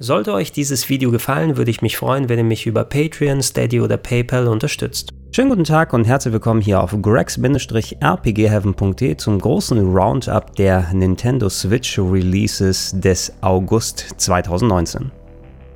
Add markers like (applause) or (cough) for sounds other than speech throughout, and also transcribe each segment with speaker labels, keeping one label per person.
Speaker 1: Sollte euch dieses Video gefallen, würde ich mich freuen, wenn ihr mich über Patreon, Steady oder PayPal unterstützt. Schönen guten Tag und herzlich willkommen hier auf grex-rpgheaven.de zum großen Roundup der Nintendo Switch Releases des August 2019.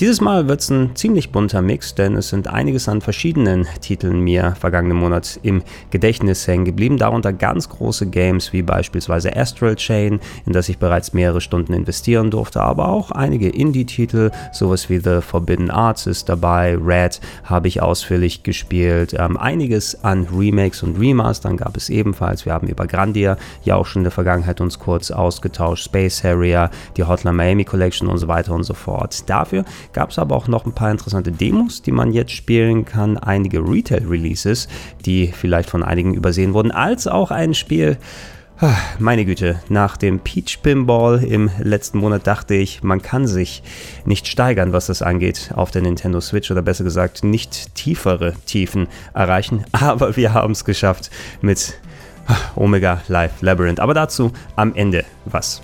Speaker 1: Dieses Mal wird es ein ziemlich bunter Mix, denn es sind einiges an verschiedenen Titeln mir vergangenen Monat im Gedächtnis hängen geblieben, darunter ganz große Games wie beispielsweise Astral Chain, in das ich bereits mehrere Stunden investieren durfte, aber auch einige Indie-Titel, sowas wie The Forbidden Arts ist dabei, Red habe ich ausführlich gespielt, ähm, einiges an Remakes und Remastern gab es ebenfalls, wir haben über Grandia ja auch schon in der Vergangenheit uns kurz ausgetauscht, Space Harrier, die Hotline Miami Collection und so weiter und so fort. Dafür Gab es aber auch noch ein paar interessante Demos, die man jetzt spielen kann, einige Retail-Releases, die vielleicht von einigen übersehen wurden, als auch ein Spiel, ah, meine Güte, nach dem Peach Pinball im letzten Monat dachte ich, man kann sich nicht steigern, was das angeht, auf der Nintendo Switch oder besser gesagt nicht tiefere Tiefen erreichen. (laughs) Aber wir haben es geschafft mit ah, Omega Live Labyrinth. Aber dazu am Ende was.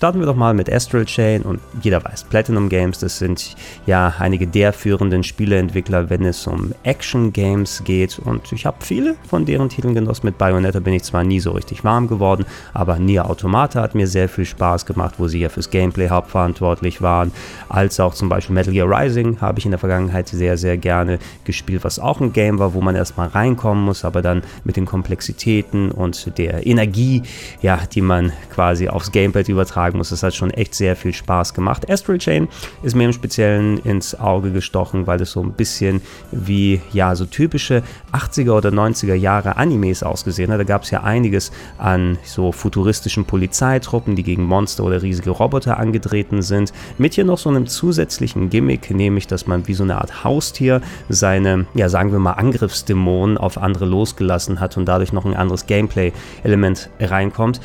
Speaker 1: Starten wir doch mal mit Astral Chain und jeder weiß, Platinum Games, das sind ja einige der führenden Spieleentwickler, wenn es um Action Games geht und ich habe viele von deren Titeln genossen. Mit Bayonetta bin ich zwar nie so richtig warm geworden, aber Nier Automata hat mir sehr viel Spaß gemacht, wo sie ja fürs Gameplay hauptverantwortlich waren, als auch zum Beispiel Metal Gear Rising habe ich in der Vergangenheit sehr, sehr gerne gespielt, was auch ein Game war, wo man erstmal reinkommen muss, aber dann mit den Komplexitäten und der Energie, ja, die man quasi aufs Gamepad übertragen sagen muss, es hat schon echt sehr viel Spaß gemacht. Astral Chain ist mir im Speziellen ins Auge gestochen, weil es so ein bisschen wie ja so typische 80er oder 90er Jahre Animes ausgesehen hat. Da gab es ja einiges an so futuristischen Polizeitruppen, die gegen Monster oder riesige Roboter angetreten sind. Mit hier noch so einem zusätzlichen Gimmick, nämlich dass man wie so eine Art Haustier seine, ja sagen wir mal, Angriffsdämonen auf andere losgelassen hat und dadurch noch ein anderes Gameplay-Element reinkommt.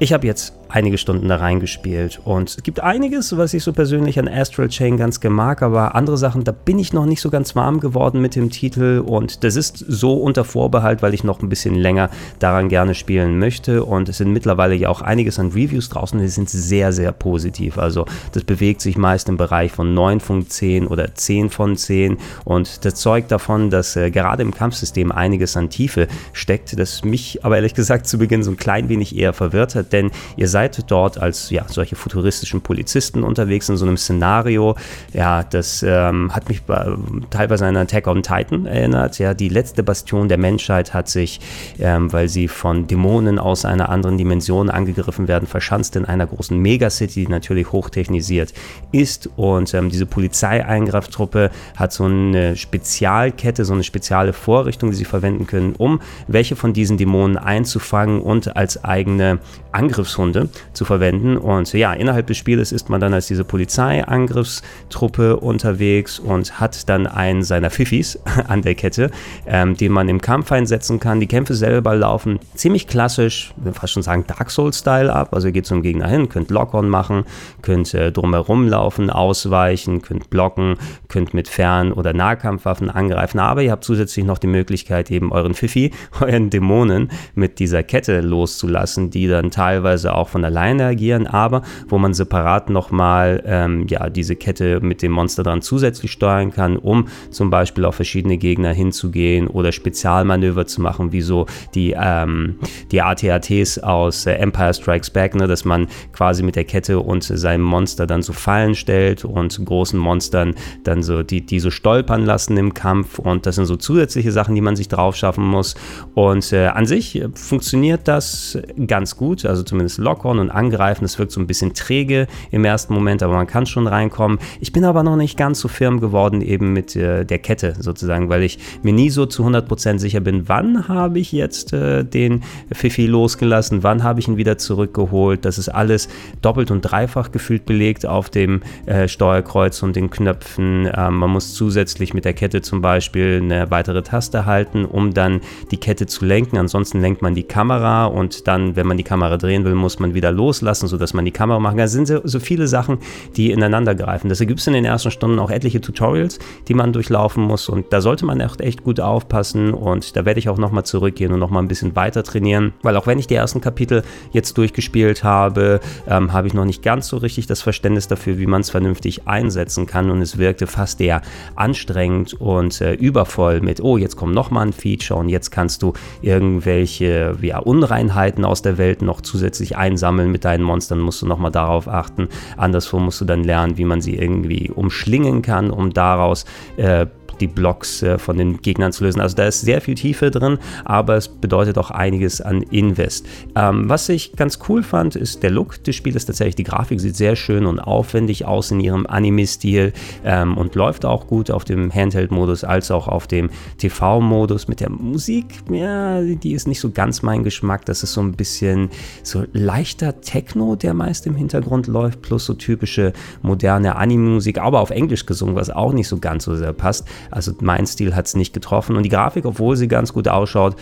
Speaker 1: Ich habe jetzt einige Stunden da reingespielt. Und es gibt einiges, was ich so persönlich an Astral Chain ganz gemag, aber andere Sachen, da bin ich noch nicht so ganz warm geworden mit dem Titel. Und das ist so unter Vorbehalt, weil ich noch ein bisschen länger daran gerne spielen möchte. Und es sind mittlerweile ja auch einiges an Reviews draußen, die sind sehr, sehr positiv. Also das bewegt sich meist im Bereich von 9 von 10 oder 10 von 10. Und das zeugt davon, dass äh, gerade im Kampfsystem einiges an Tiefe steckt, das mich aber ehrlich gesagt zu Beginn so ein klein wenig eher verwirrt hat, denn ihr seid seid dort als ja, solche futuristischen Polizisten unterwegs in so einem Szenario. Ja, das ähm, hat mich bei, teilweise an Attack on Titan erinnert. Ja, die letzte Bastion der Menschheit hat sich, ähm, weil sie von Dämonen aus einer anderen Dimension angegriffen werden, verschanzt in einer großen Megacity, die natürlich hochtechnisiert ist. Und ähm, diese Polizeieingreiftruppe hat so eine Spezialkette, so eine spezielle Vorrichtung, die sie verwenden können, um welche von diesen Dämonen einzufangen und als eigene Angriffshunde zu verwenden. Und ja, innerhalb des Spieles ist man dann als diese Polizeiangriffstruppe unterwegs und hat dann einen seiner Fifis (laughs) an der Kette, ähm, den man im Kampf einsetzen kann. Die Kämpfe selber laufen ziemlich klassisch, fast schon sagen Dark Souls-Style ab. Also ihr geht zum Gegner hin, könnt Lock-on machen, könnt äh, drumherum laufen, ausweichen, könnt blocken, könnt mit Fern- oder Nahkampfwaffen angreifen. Aber ihr habt zusätzlich noch die Möglichkeit, eben euren Fifi, (laughs) euren Dämonen mit dieser Kette loszulassen, die dann teilweise auch von alleine agieren, aber wo man separat nochmal ähm, ja, diese Kette mit dem Monster dran zusätzlich steuern kann, um zum Beispiel auf verschiedene Gegner hinzugehen oder Spezialmanöver zu machen, wie so die, ähm, die ATATs aus äh, Empire Strikes Back, ne, dass man quasi mit der Kette und seinem Monster dann so Fallen stellt und großen Monstern dann so, die, die so stolpern lassen im Kampf. Und das sind so zusätzliche Sachen, die man sich drauf schaffen muss. Und äh, an sich funktioniert das ganz gut, also zumindest locker Popcorn und angreifen. Das wirkt so ein bisschen träge im ersten Moment, aber man kann schon reinkommen. Ich bin aber noch nicht ganz so firm geworden eben mit äh, der Kette sozusagen, weil ich mir nie so zu 100% sicher bin, wann habe ich jetzt äh, den Fifi losgelassen, wann habe ich ihn wieder zurückgeholt. Das ist alles doppelt und dreifach gefühlt belegt auf dem äh, Steuerkreuz und den Knöpfen. Ähm, man muss zusätzlich mit der Kette zum Beispiel eine weitere Taste halten, um dann die Kette zu lenken. Ansonsten lenkt man die Kamera und dann, wenn man die Kamera drehen will, muss man wieder loslassen, sodass man die Kamera machen kann. Das sind so, so viele Sachen, die ineinander greifen. Deshalb gibt es in den ersten Stunden auch etliche Tutorials, die man durchlaufen muss und da sollte man echt, echt gut aufpassen und da werde ich auch nochmal zurückgehen und nochmal ein bisschen weiter trainieren, weil auch wenn ich die ersten Kapitel jetzt durchgespielt habe, ähm, habe ich noch nicht ganz so richtig das Verständnis dafür, wie man es vernünftig einsetzen kann und es wirkte fast eher anstrengend und äh, übervoll mit, oh, jetzt kommt nochmal ein Feature und jetzt kannst du irgendwelche ja, Unreinheiten aus der Welt noch zusätzlich einsammeln mit deinen Monstern, musst du nochmal darauf achten. Anderswo musst du dann lernen, wie man sie irgendwie umschlingen kann, um daraus äh, die Blocks äh, von den Gegnern zu lösen. Also da ist sehr viel Tiefe drin, aber es bedeutet auch einiges an Invest. Ähm, was ich ganz cool fand, ist der Look des Spiels. Tatsächlich, die Grafik sieht sehr schön und aufwendig aus in ihrem Anime-Stil ähm, und läuft auch gut auf dem Handheld-Modus als auch auf dem TV-Modus. Mit der Musik, ja, die ist nicht so ganz mein Geschmack. Das ist so ein bisschen so leichter Techno, der meist im Hintergrund läuft, plus so typische moderne Anime-Musik, aber auf Englisch gesungen, was auch nicht so ganz so sehr passt. Also mein Stil hat es nicht getroffen. Und die Grafik, obwohl sie ganz gut ausschaut,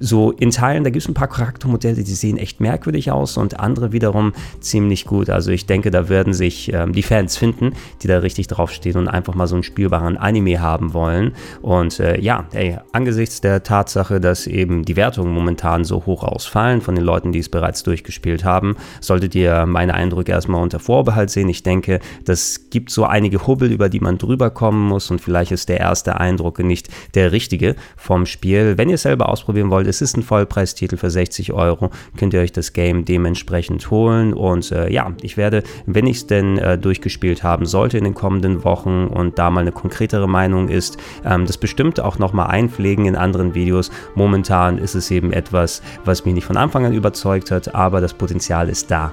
Speaker 1: so in Teilen, da gibt es ein paar Charaktermodelle, die sehen echt merkwürdig aus und andere wiederum ziemlich gut. Also ich denke, da werden sich ähm, die Fans finden, die da richtig draufstehen und einfach mal so einen spielbaren Anime haben wollen. Und äh, ja, ey, angesichts der Tatsache, dass eben die Wertungen momentan so hoch ausfallen von den Leuten, die es bereits durchgespielt haben, solltet ihr meine Eindrücke erstmal unter Vorbehalt sehen. Ich denke, das gibt so einige Hubbel, über die man drüber kommen muss und vielleicht ist der erste Eindruck nicht der richtige vom Spiel. Wenn ihr es selber ausprobieren wollt, es ist ein Vollpreistitel für 60 Euro, könnt ihr euch das Game dementsprechend holen. Und äh, ja, ich werde, wenn ich es denn äh, durchgespielt haben sollte in den kommenden Wochen und da mal eine konkretere Meinung ist, ähm, das bestimmt auch nochmal einpflegen in anderen Videos. Momentan ist es eben etwas, was mich nicht von Anfang an überzeugt hat, aber das Potenzial ist da.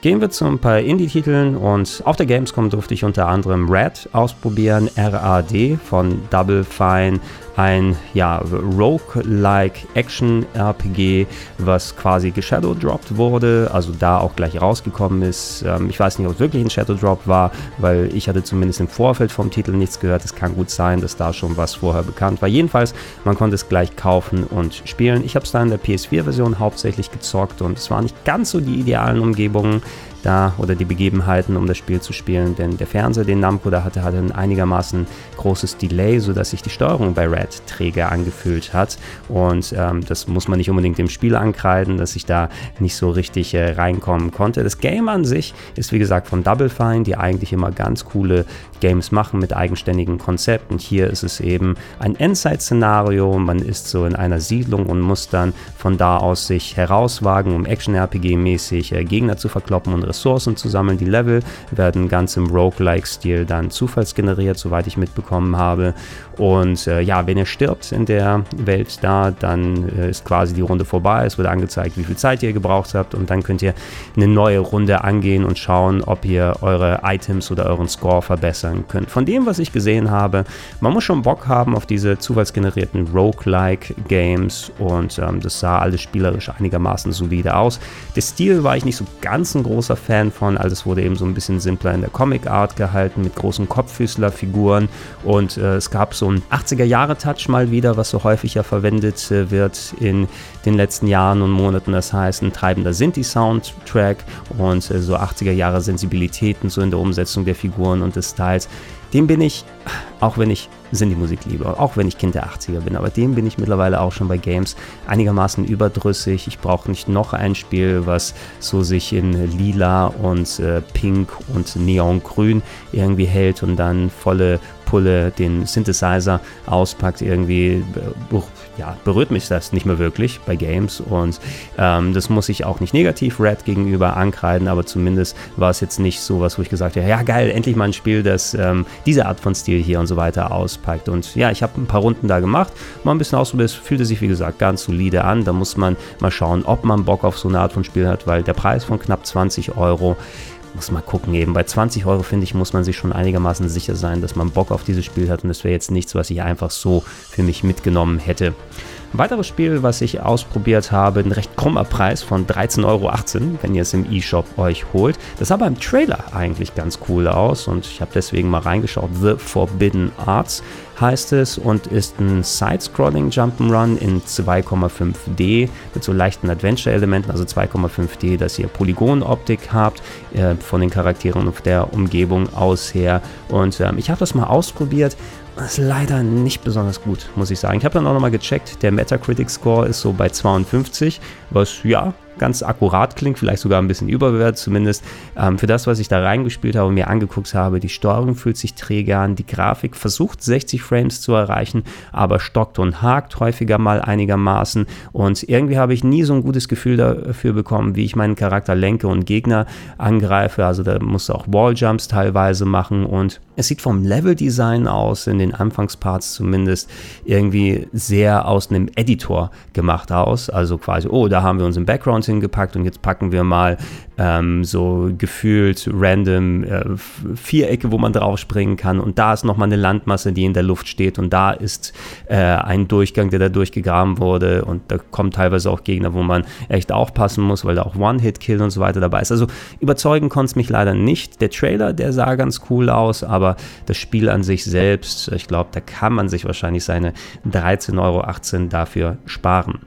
Speaker 1: Gehen wir zu ein paar Indie-Titeln und auf der Gamescom durfte ich unter anderem Red ausprobieren, RAD von Double Fine, ein ja, Rogue-like Action-RPG, was quasi geshadowdropped wurde, also da auch gleich rausgekommen ist. Ähm, ich weiß nicht, ob es wirklich ein Shadow-Drop war, weil ich hatte zumindest im Vorfeld vom Titel nichts gehört. Es kann gut sein, dass da schon was vorher bekannt war. Jedenfalls, man konnte es gleich kaufen und spielen. Ich habe es da in der PS4-Version hauptsächlich gezockt und es waren nicht ganz so die idealen Umgebungen da oder die Begebenheiten, um das Spiel zu spielen. Denn der Fernseher, den Namco da hatte, hatte ein einigermaßen großes Delay, sodass sich die Steuerung bei Red träge angefühlt hat. Und ähm, das muss man nicht unbedingt dem Spiel ankreiden, dass ich da nicht so richtig äh, reinkommen konnte. Das Game an sich ist wie gesagt von Double Fine, die eigentlich immer ganz coole Games machen mit eigenständigen Konzepten. Hier ist es eben ein Endzeit-Szenario. Man ist so in einer Siedlung und muss dann von da aus sich herauswagen, um Action-RPG-mäßig äh, Gegner zu verkloppen und Ressourcen zu sammeln. Die Level werden ganz im Roguelike-Stil dann zufallsgeneriert, soweit ich mitbekommen habe. Und äh, ja, wenn ihr stirbt in der Welt da, dann äh, ist quasi die Runde vorbei. Es wird angezeigt, wie viel Zeit ihr gebraucht habt und dann könnt ihr eine neue Runde angehen und schauen, ob ihr eure Items oder euren Score verbessern könnt. Von dem, was ich gesehen habe, man muss schon Bock haben auf diese zufallsgenerierten Roguelike Games und ähm, das sah alles spielerisch einigermaßen solide aus. Der Stil war ich nicht so ganz ein großer Fan von, also es wurde eben so ein bisschen simpler in der Comic Art gehalten mit großen Kopffüßlerfiguren und äh, es gab so ein 80er-Jahre-Touch mal wieder, was so häufig ja verwendet äh, wird in den letzten Jahren und Monaten. Das heißt, ein treibender Sinti-Soundtrack und äh, so 80er-Jahre-Sensibilitäten so in der Umsetzung der Figuren und des Styles. Dem bin ich, auch wenn ich Sinti-Musik liebe, auch wenn ich Kind der 80er bin, aber dem bin ich mittlerweile auch schon bei Games einigermaßen überdrüssig. Ich brauche nicht noch ein Spiel, was so sich in lila und äh, pink und neongrün irgendwie hält und dann volle Pulle den Synthesizer auspackt, irgendwie uh, ja, berührt mich das nicht mehr wirklich bei Games und ähm, das muss ich auch nicht negativ Red gegenüber ankreiden, aber zumindest war es jetzt nicht so was, wo ich gesagt habe, ja geil, endlich mal ein Spiel, das ähm, diese Art von Stil hier und so weiter auspackt. Und ja, ich habe ein paar Runden da gemacht, mal ein bisschen ausprobiert, es fühlte sich wie gesagt ganz solide an, da muss man mal schauen, ob man Bock auf so eine Art von Spiel hat, weil der Preis von knapp 20 Euro muss mal gucken eben. Bei 20 Euro, finde ich, muss man sich schon einigermaßen sicher sein, dass man Bock auf dieses Spiel hat und das wäre jetzt nichts, was ich einfach so für mich mitgenommen hätte. Ein weiteres Spiel, was ich ausprobiert habe, ein recht krummer Preis von 13,18 Euro, wenn ihr es im E-Shop euch holt. Das sah beim Trailer eigentlich ganz cool aus und ich habe deswegen mal reingeschaut. The Forbidden Arts heißt es und ist ein Side-Scrolling Jump'n'Run in 2,5D mit so leichten Adventure-Elementen, also 2,5D, dass ihr Polygonoptik habt äh, von den Charakteren und der Umgebung aus her. Und ähm, ich habe das mal ausprobiert ist leider nicht besonders gut, muss ich sagen. Ich habe dann auch nochmal gecheckt, der Metacritic-Score ist so bei 52, was ja ganz akkurat klingt, vielleicht sogar ein bisschen überbewertet zumindest. Ähm, für das, was ich da reingespielt habe und mir angeguckt habe, die Steuerung fühlt sich träge an, die Grafik versucht 60 Frames zu erreichen, aber stockt und hakt häufiger mal einigermaßen und irgendwie habe ich nie so ein gutes Gefühl dafür bekommen, wie ich meinen Charakter lenke und Gegner angreife. Also da musst du auch Walljumps teilweise machen und es sieht vom Leveldesign aus, in den Anfangsparts zumindest, irgendwie sehr aus einem Editor gemacht aus. Also quasi, oh, da haben wir uns im Background hingepackt und jetzt packen wir mal ähm, so gefühlt random äh, Vierecke, wo man drauf springen kann und da ist nochmal eine Landmasse, die in der Luft steht und da ist äh, ein Durchgang, der da durchgegraben wurde und da kommen teilweise auch Gegner, wo man echt aufpassen muss, weil da auch One-Hit-Kill und so weiter dabei ist. Also überzeugen konnte es mich leider nicht. Der Trailer, der sah ganz cool aus, aber das Spiel an sich selbst, ich glaube, da kann man sich wahrscheinlich seine 13,18 Euro dafür sparen.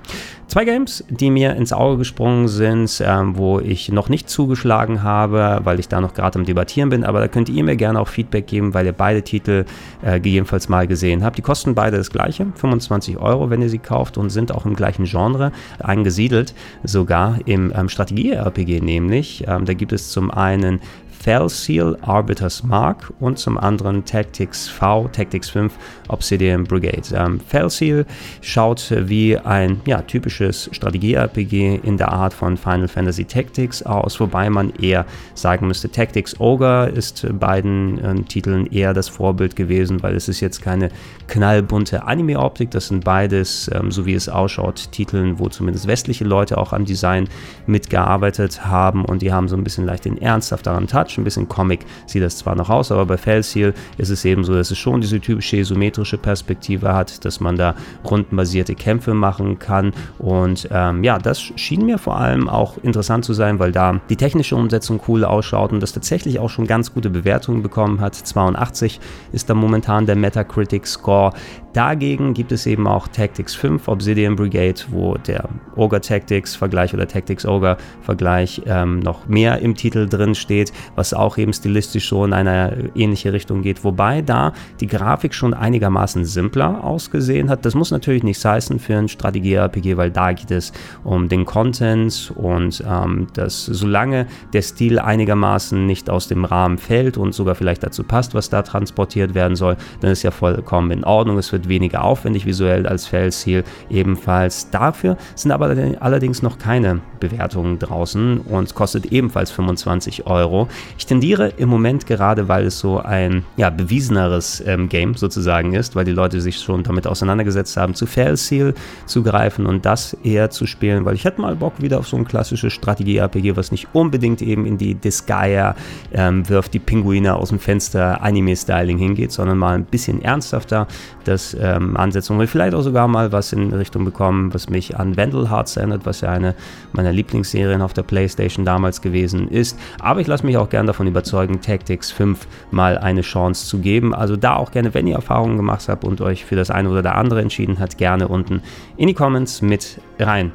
Speaker 1: Zwei Games, die mir ins Auge gesprungen sind, ähm, wo ich noch nicht zugeschlagen habe, weil ich da noch gerade am Debattieren bin, aber da könnt ihr mir gerne auch Feedback geben, weil ihr beide Titel äh, gegebenenfalls mal gesehen habt. Die kosten beide das gleiche, 25 Euro, wenn ihr sie kauft und sind auch im gleichen Genre angesiedelt, sogar im ähm, Strategie-RPG nämlich. Ähm, da gibt es zum einen Fellseal Arbiters Mark und zum anderen Tactics V, Tactics 5 Obsidian Brigade. Ähm, Fellseal schaut wie ein ja, typisches Strategie-RPG in der Art von Final Fantasy Tactics aus, wobei man eher sagen müsste, Tactics Ogre ist beiden äh, Titeln eher das Vorbild gewesen, weil es ist jetzt keine knallbunte Anime-Optik, das sind beides, ähm, so wie es ausschaut, Titeln, wo zumindest westliche Leute auch am Design mitgearbeitet haben und die haben so ein bisschen leicht den ernsthafteren Touch Touch, ein bisschen Comic sieht das zwar noch aus, aber bei Fellseal ist es eben so, dass es schon diese typische isometrische Perspektive hat, dass man da rundenbasierte Kämpfe machen kann. Und ähm, ja, das schien mir vor allem auch interessant zu sein, weil da die technische Umsetzung cool ausschaut und das tatsächlich auch schon ganz gute Bewertungen bekommen hat. 82 ist da momentan der Metacritic Score. Dagegen gibt es eben auch Tactics 5 Obsidian Brigade, wo der Ogre Tactics Vergleich oder Tactics Ogre Vergleich ähm, noch mehr im Titel drin steht, was auch eben stilistisch so in eine ähnliche Richtung geht. Wobei da die Grafik schon einigermaßen simpler ausgesehen hat. Das muss natürlich nichts heißen für ein Strategie-RPG, weil da geht es um den Content und ähm, dass solange der Stil einigermaßen nicht aus dem Rahmen fällt und sogar vielleicht dazu passt, was da transportiert werden soll, dann ist ja vollkommen in Ordnung. Es wird weniger aufwendig visuell als Fellseal ebenfalls. Dafür sind aber allerdings noch keine Bewertungen draußen und kostet ebenfalls 25 Euro. Ich tendiere im Moment gerade, weil es so ein ja, bewieseneres ähm, Game sozusagen ist, weil die Leute sich schon damit auseinandergesetzt haben, zu Fellseal zu greifen und das eher zu spielen, weil ich hätte mal Bock wieder auf so ein klassisches Strategie-RPG, was nicht unbedingt eben in die Disgaea ähm, wirft die Pinguine aus dem Fenster Anime-Styling hingeht, sondern mal ein bisschen ernsthafter das ähm, Ansetzung und vielleicht auch sogar mal was in Richtung bekommen, was mich an Vandal Hearts erinnert, was ja eine meiner Lieblingsserien auf der Playstation damals gewesen ist. Aber ich lasse mich auch gerne davon überzeugen, Tactics 5 mal eine Chance zu geben. Also da auch gerne, wenn ihr Erfahrungen gemacht habt und euch für das eine oder der andere entschieden habt, gerne unten in die Comments mit rein.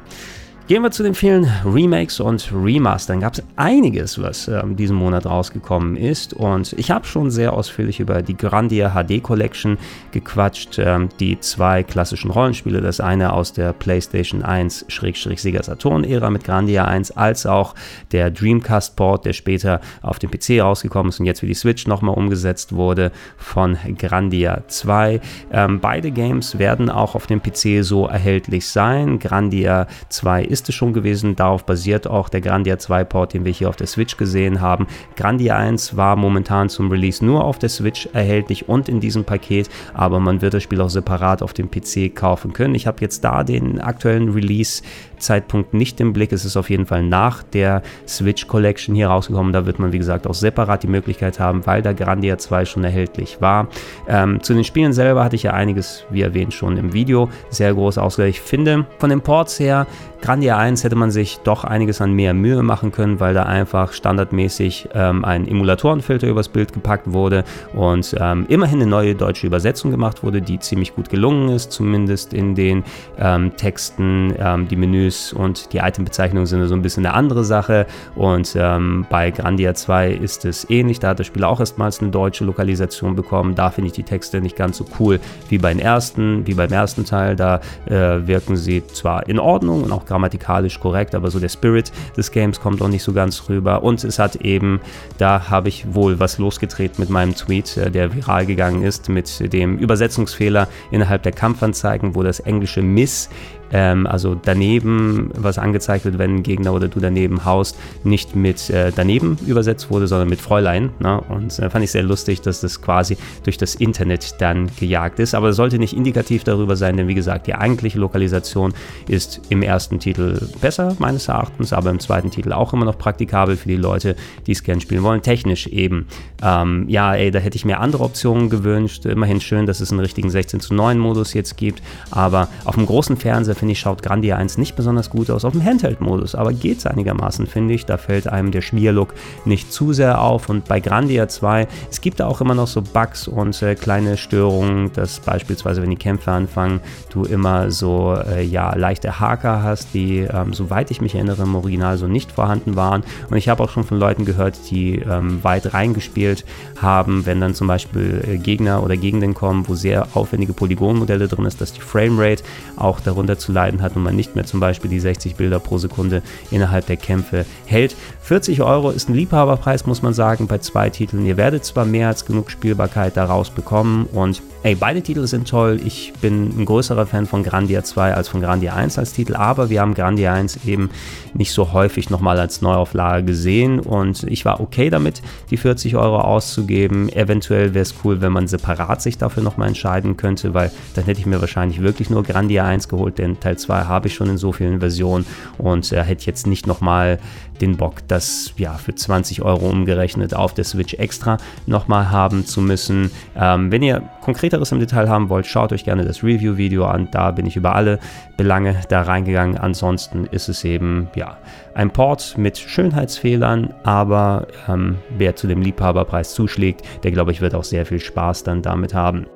Speaker 1: Gehen wir zu den vielen Remakes und Remastern. Gab es einiges, was ähm, diesen Monat rausgekommen ist. Und ich habe schon sehr ausführlich über die Grandia HD Collection gequatscht. Ähm, die zwei klassischen Rollenspiele, das eine aus der PlayStation 1-Sega Saturn-Ära mit Grandia 1, als auch der Dreamcast-Port, der später auf dem PC rausgekommen ist und jetzt für die Switch nochmal umgesetzt wurde von Grandia 2. Ähm, beide Games werden auch auf dem PC so erhältlich sein. Grandia 2 ist ist es schon gewesen. Darauf basiert auch der Grandia 2 Port, den wir hier auf der Switch gesehen haben. Grandia 1 war momentan zum Release nur auf der Switch erhältlich und in diesem Paket, aber man wird das Spiel auch separat auf dem PC kaufen können. Ich habe jetzt da den aktuellen Release Zeitpunkt nicht im Blick. Es ist auf jeden Fall nach der Switch Collection hier rausgekommen. Da wird man, wie gesagt, auch separat die Möglichkeit haben, weil da Grandia 2 schon erhältlich war. Ähm, zu den Spielen selber hatte ich ja einiges, wie erwähnt, schon im Video sehr groß ausgelegt. Ich finde, von den Ports her Grandia 1 hätte man sich doch einiges an mehr Mühe machen können, weil da einfach standardmäßig ähm, ein Emulatorenfilter übers Bild gepackt wurde und ähm, immerhin eine neue deutsche Übersetzung gemacht wurde, die ziemlich gut gelungen ist, zumindest in den ähm, Texten. Ähm, die Menüs und die Itembezeichnungen sind so ein bisschen eine andere Sache und ähm, bei Grandia 2 ist es ähnlich. Da hat das Spiel auch erstmals eine deutsche Lokalisation bekommen. Da finde ich die Texte nicht ganz so cool wie beim ersten, wie beim ersten Teil. Da äh, wirken sie zwar in Ordnung und auch grammatikalisch korrekt, aber so der Spirit des Games kommt auch nicht so ganz rüber. Und es hat eben, da habe ich wohl was losgetreten mit meinem Tweet, äh, der viral gegangen ist, mit dem Übersetzungsfehler innerhalb der Kampfanzeigen, wo das englische Miss ähm, also daneben, was angezeigt wird, wenn ein Gegner oder du daneben haust, nicht mit äh, daneben übersetzt wurde, sondern mit Fräulein. Ne? Und äh, fand ich sehr lustig, dass das quasi durch das Internet dann gejagt ist. Aber es sollte nicht indikativ darüber sein, denn wie gesagt, die eigentliche Lokalisation ist im ersten Titel besser, meines Erachtens, aber im zweiten Titel auch immer noch praktikabel für die Leute, die es gerne spielen wollen. Technisch eben. Ähm, ja, ey, da hätte ich mir andere Optionen gewünscht. Immerhin schön, dass es einen richtigen 16 zu 9 Modus jetzt gibt, aber auf dem großen Fernseher finde ich, schaut Grandia 1 nicht besonders gut aus auf dem Handheld-Modus, aber geht es einigermaßen, finde ich. Da fällt einem der Schmierlook nicht zu sehr auf. Und bei Grandia 2, es gibt da auch immer noch so Bugs und äh, kleine Störungen, dass beispielsweise, wenn die Kämpfe anfangen, du immer so äh, ja, leichte Haker hast, die, ähm, soweit ich mich erinnere, im Original so nicht vorhanden waren. Und ich habe auch schon von Leuten gehört, die ähm, weit reingespielt haben, wenn dann zum Beispiel äh, Gegner oder Gegenden kommen, wo sehr aufwendige Polygonmodelle drin ist, dass die Framerate auch darunter zu zu leiden hat und man nicht mehr zum Beispiel die 60 Bilder pro Sekunde innerhalb der Kämpfe hält. 40 Euro ist ein Liebhaberpreis, muss man sagen, bei zwei Titeln. Ihr werdet zwar mehr als genug Spielbarkeit daraus bekommen und ey, beide Titel sind toll. Ich bin ein größerer Fan von Grandia 2 als von Grandia 1 als Titel, aber wir haben Grandia 1 eben nicht so häufig nochmal als Neuauflage gesehen und ich war okay damit, die 40 Euro auszugeben. Eventuell wäre es cool, wenn man separat sich dafür nochmal entscheiden könnte, weil dann hätte ich mir wahrscheinlich wirklich nur Grandia 1 geholt, denn Teil 2 habe ich schon in so vielen Versionen und äh, hätte jetzt nicht nochmal den Bock, das ja für 20 Euro umgerechnet auf der Switch extra nochmal haben zu müssen. Ähm, wenn ihr konkreteres im Detail haben wollt, schaut euch gerne das Review-Video an. Da bin ich über alle Belange da reingegangen. Ansonsten ist es eben ja ein Port mit Schönheitsfehlern, aber ähm, wer zu dem Liebhaberpreis zuschlägt, der glaube ich wird auch sehr viel Spaß dann damit haben.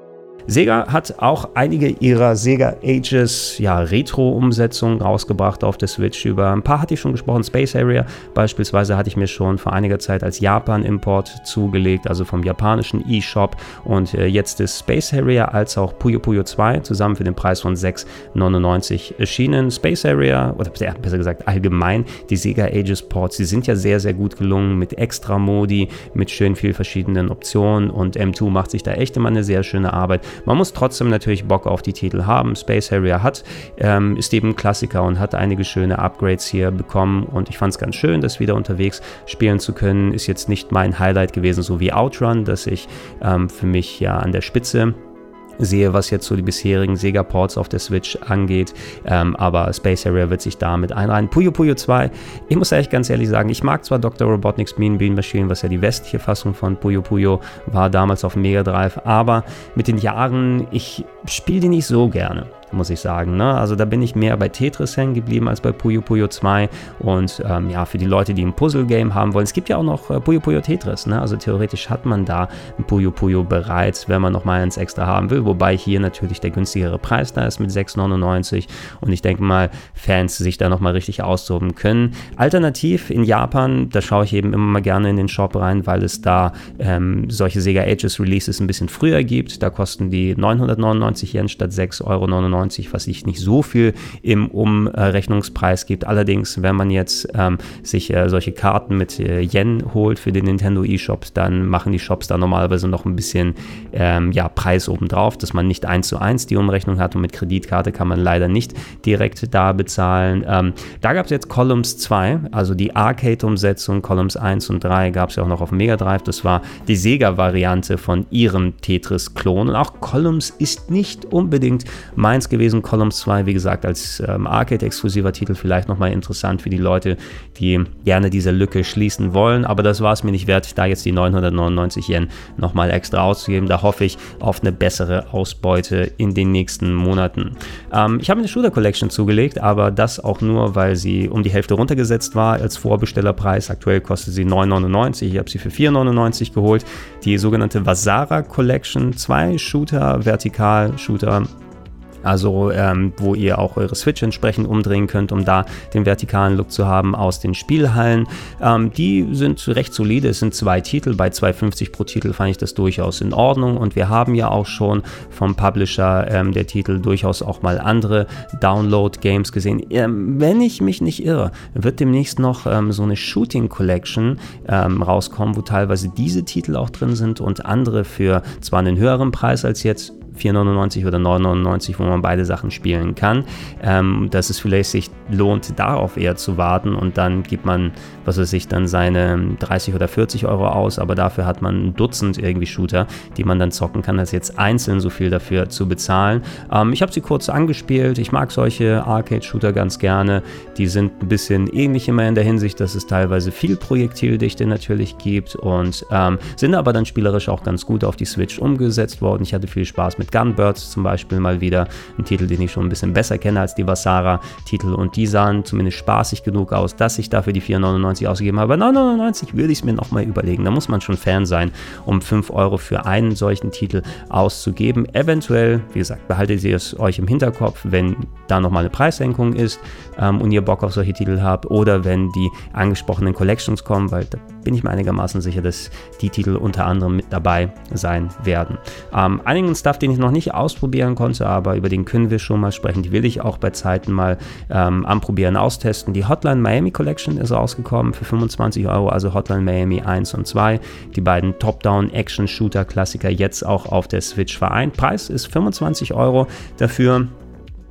Speaker 1: Sega hat auch einige ihrer Sega Ages ja, Retro-Umsetzungen rausgebracht auf der Switch. Über ein paar hatte ich schon gesprochen. Space Area beispielsweise hatte ich mir schon vor einiger Zeit als Japan-Import zugelegt, also vom japanischen eShop. Und äh, jetzt ist Space Area als auch Puyo Puyo 2 zusammen für den Preis von 6,99 erschienen. Space Area, oder besser gesagt allgemein, die Sega Ages Ports, die sind ja sehr, sehr gut gelungen mit extra Modi, mit schön viel verschiedenen Optionen und M2 macht sich da echt immer eine sehr schöne Arbeit. Man muss trotzdem natürlich Bock auf die Titel haben. Space Harrier hat, ähm, ist eben ein Klassiker und hat einige schöne Upgrades hier bekommen und ich fand es ganz schön, das wieder unterwegs spielen zu können. Ist jetzt nicht mein Highlight gewesen, so wie Outrun, dass ich ähm, für mich ja an der Spitze sehe, was jetzt so die bisherigen Sega-Ports auf der Switch angeht. Ähm, aber Space Area wird sich damit einreihen. Puyo Puyo 2, ich muss ehrlich ganz ehrlich sagen, ich mag zwar Dr. Robotnik's Mean Bean Machine, was ja die westliche Fassung von Puyo Puyo war, damals auf Mega Drive, aber mit den Jahren, ich spiele die nicht so gerne muss ich sagen. Ne? Also da bin ich mehr bei Tetris hängen geblieben als bei Puyo Puyo 2. Und ähm, ja, für die Leute, die ein Puzzle-Game haben wollen, es gibt ja auch noch äh, Puyo Puyo Tetris. Ne? Also theoretisch hat man da ein Puyo Puyo bereits, wenn man noch mal eins extra haben will. Wobei hier natürlich der günstigere Preis da ist mit 6,99. Und ich denke mal, Fans sich da noch mal richtig austoben können. Alternativ in Japan, da schaue ich eben immer mal gerne in den Shop rein, weil es da ähm, solche Sega Ages Releases ein bisschen früher gibt. Da kosten die 999 Yen statt 6,99 Euro was sich nicht so viel im Umrechnungspreis gibt. Allerdings, wenn man jetzt ähm, sich äh, solche Karten mit äh, Yen holt für den Nintendo eShop, dann machen die Shops da normalerweise noch ein bisschen ähm, ja, Preis obendrauf, dass man nicht eins zu eins die Umrechnung hat und mit Kreditkarte kann man leider nicht direkt da bezahlen. Ähm, da gab es jetzt Columns 2, also die Arcade-Umsetzung, Columns 1 und 3 gab es ja auch noch auf Mega Drive. Das war die Sega-Variante von ihrem Tetris-Klon. Und auch Columns ist nicht unbedingt meins gewesen. Columns 2, wie gesagt, als ähm, Arcade-exklusiver Titel vielleicht nochmal interessant für die Leute, die gerne diese Lücke schließen wollen. Aber das war es mir nicht wert, da jetzt die 999 Yen nochmal extra auszugeben. Da hoffe ich auf eine bessere Ausbeute in den nächsten Monaten. Ähm, ich habe eine Shooter Collection zugelegt, aber das auch nur, weil sie um die Hälfte runtergesetzt war als Vorbestellerpreis. Aktuell kostet sie 9,99. Ich habe sie für 4,99 geholt. Die sogenannte Vasara Collection, zwei Shooter, Vertikal-Shooter also ähm, wo ihr auch eure Switch entsprechend umdrehen könnt, um da den vertikalen Look zu haben aus den Spielhallen. Ähm, die sind recht solide, es sind zwei Titel, bei 2,50 pro Titel fand ich das durchaus in Ordnung und wir haben ja auch schon vom Publisher ähm, der Titel durchaus auch mal andere Download-Games gesehen. Ähm, wenn ich mich nicht irre, wird demnächst noch ähm, so eine Shooting Collection ähm, rauskommen, wo teilweise diese Titel auch drin sind und andere für zwar einen höheren Preis als jetzt 4,99 oder 9,99, wo man beide Sachen spielen kann. Ähm, dass es vielleicht sich lohnt, darauf eher zu warten und dann gibt man, was weiß ich, dann seine 30 oder 40 Euro aus, aber dafür hat man ein Dutzend irgendwie Shooter, die man dann zocken kann, als jetzt einzeln so viel dafür zu bezahlen. Ähm, ich habe sie kurz angespielt, ich mag solche Arcade-Shooter ganz gerne. Die sind ein bisschen ähnlich immer in der Hinsicht, dass es teilweise viel Projektildichte natürlich gibt und ähm, sind aber dann spielerisch auch ganz gut auf die Switch umgesetzt worden. Ich hatte viel Spaß mit Gunbirds zum Beispiel mal wieder, ein Titel, den ich schon ein bisschen besser kenne als die Vasara-Titel und die sahen zumindest spaßig genug aus, dass ich dafür die 4,99 ausgegeben habe. Aber 9,99 würde ich es mir nochmal überlegen. Da muss man schon Fan sein, um 5 Euro für einen solchen Titel auszugeben. Eventuell, wie gesagt, behaltet ihr es euch im Hinterkopf, wenn da nochmal eine Preissenkung ist ähm, und ihr Bock auf solche Titel habt oder wenn die angesprochenen Collections kommen, weil da bin ich mir einigermaßen sicher, dass die Titel unter anderem mit dabei sein werden. Ähm, einigen Stuff, den ich noch nicht ausprobieren konnte, aber über den können wir schon mal sprechen. Die will ich auch bei Zeiten mal ähm, anprobieren, austesten. Die Hotline Miami Collection ist rausgekommen für 25 Euro, also Hotline Miami 1 und 2. Die beiden Top-Down-Action-Shooter-Klassiker jetzt auch auf der Switch vereint. Preis ist 25 Euro dafür.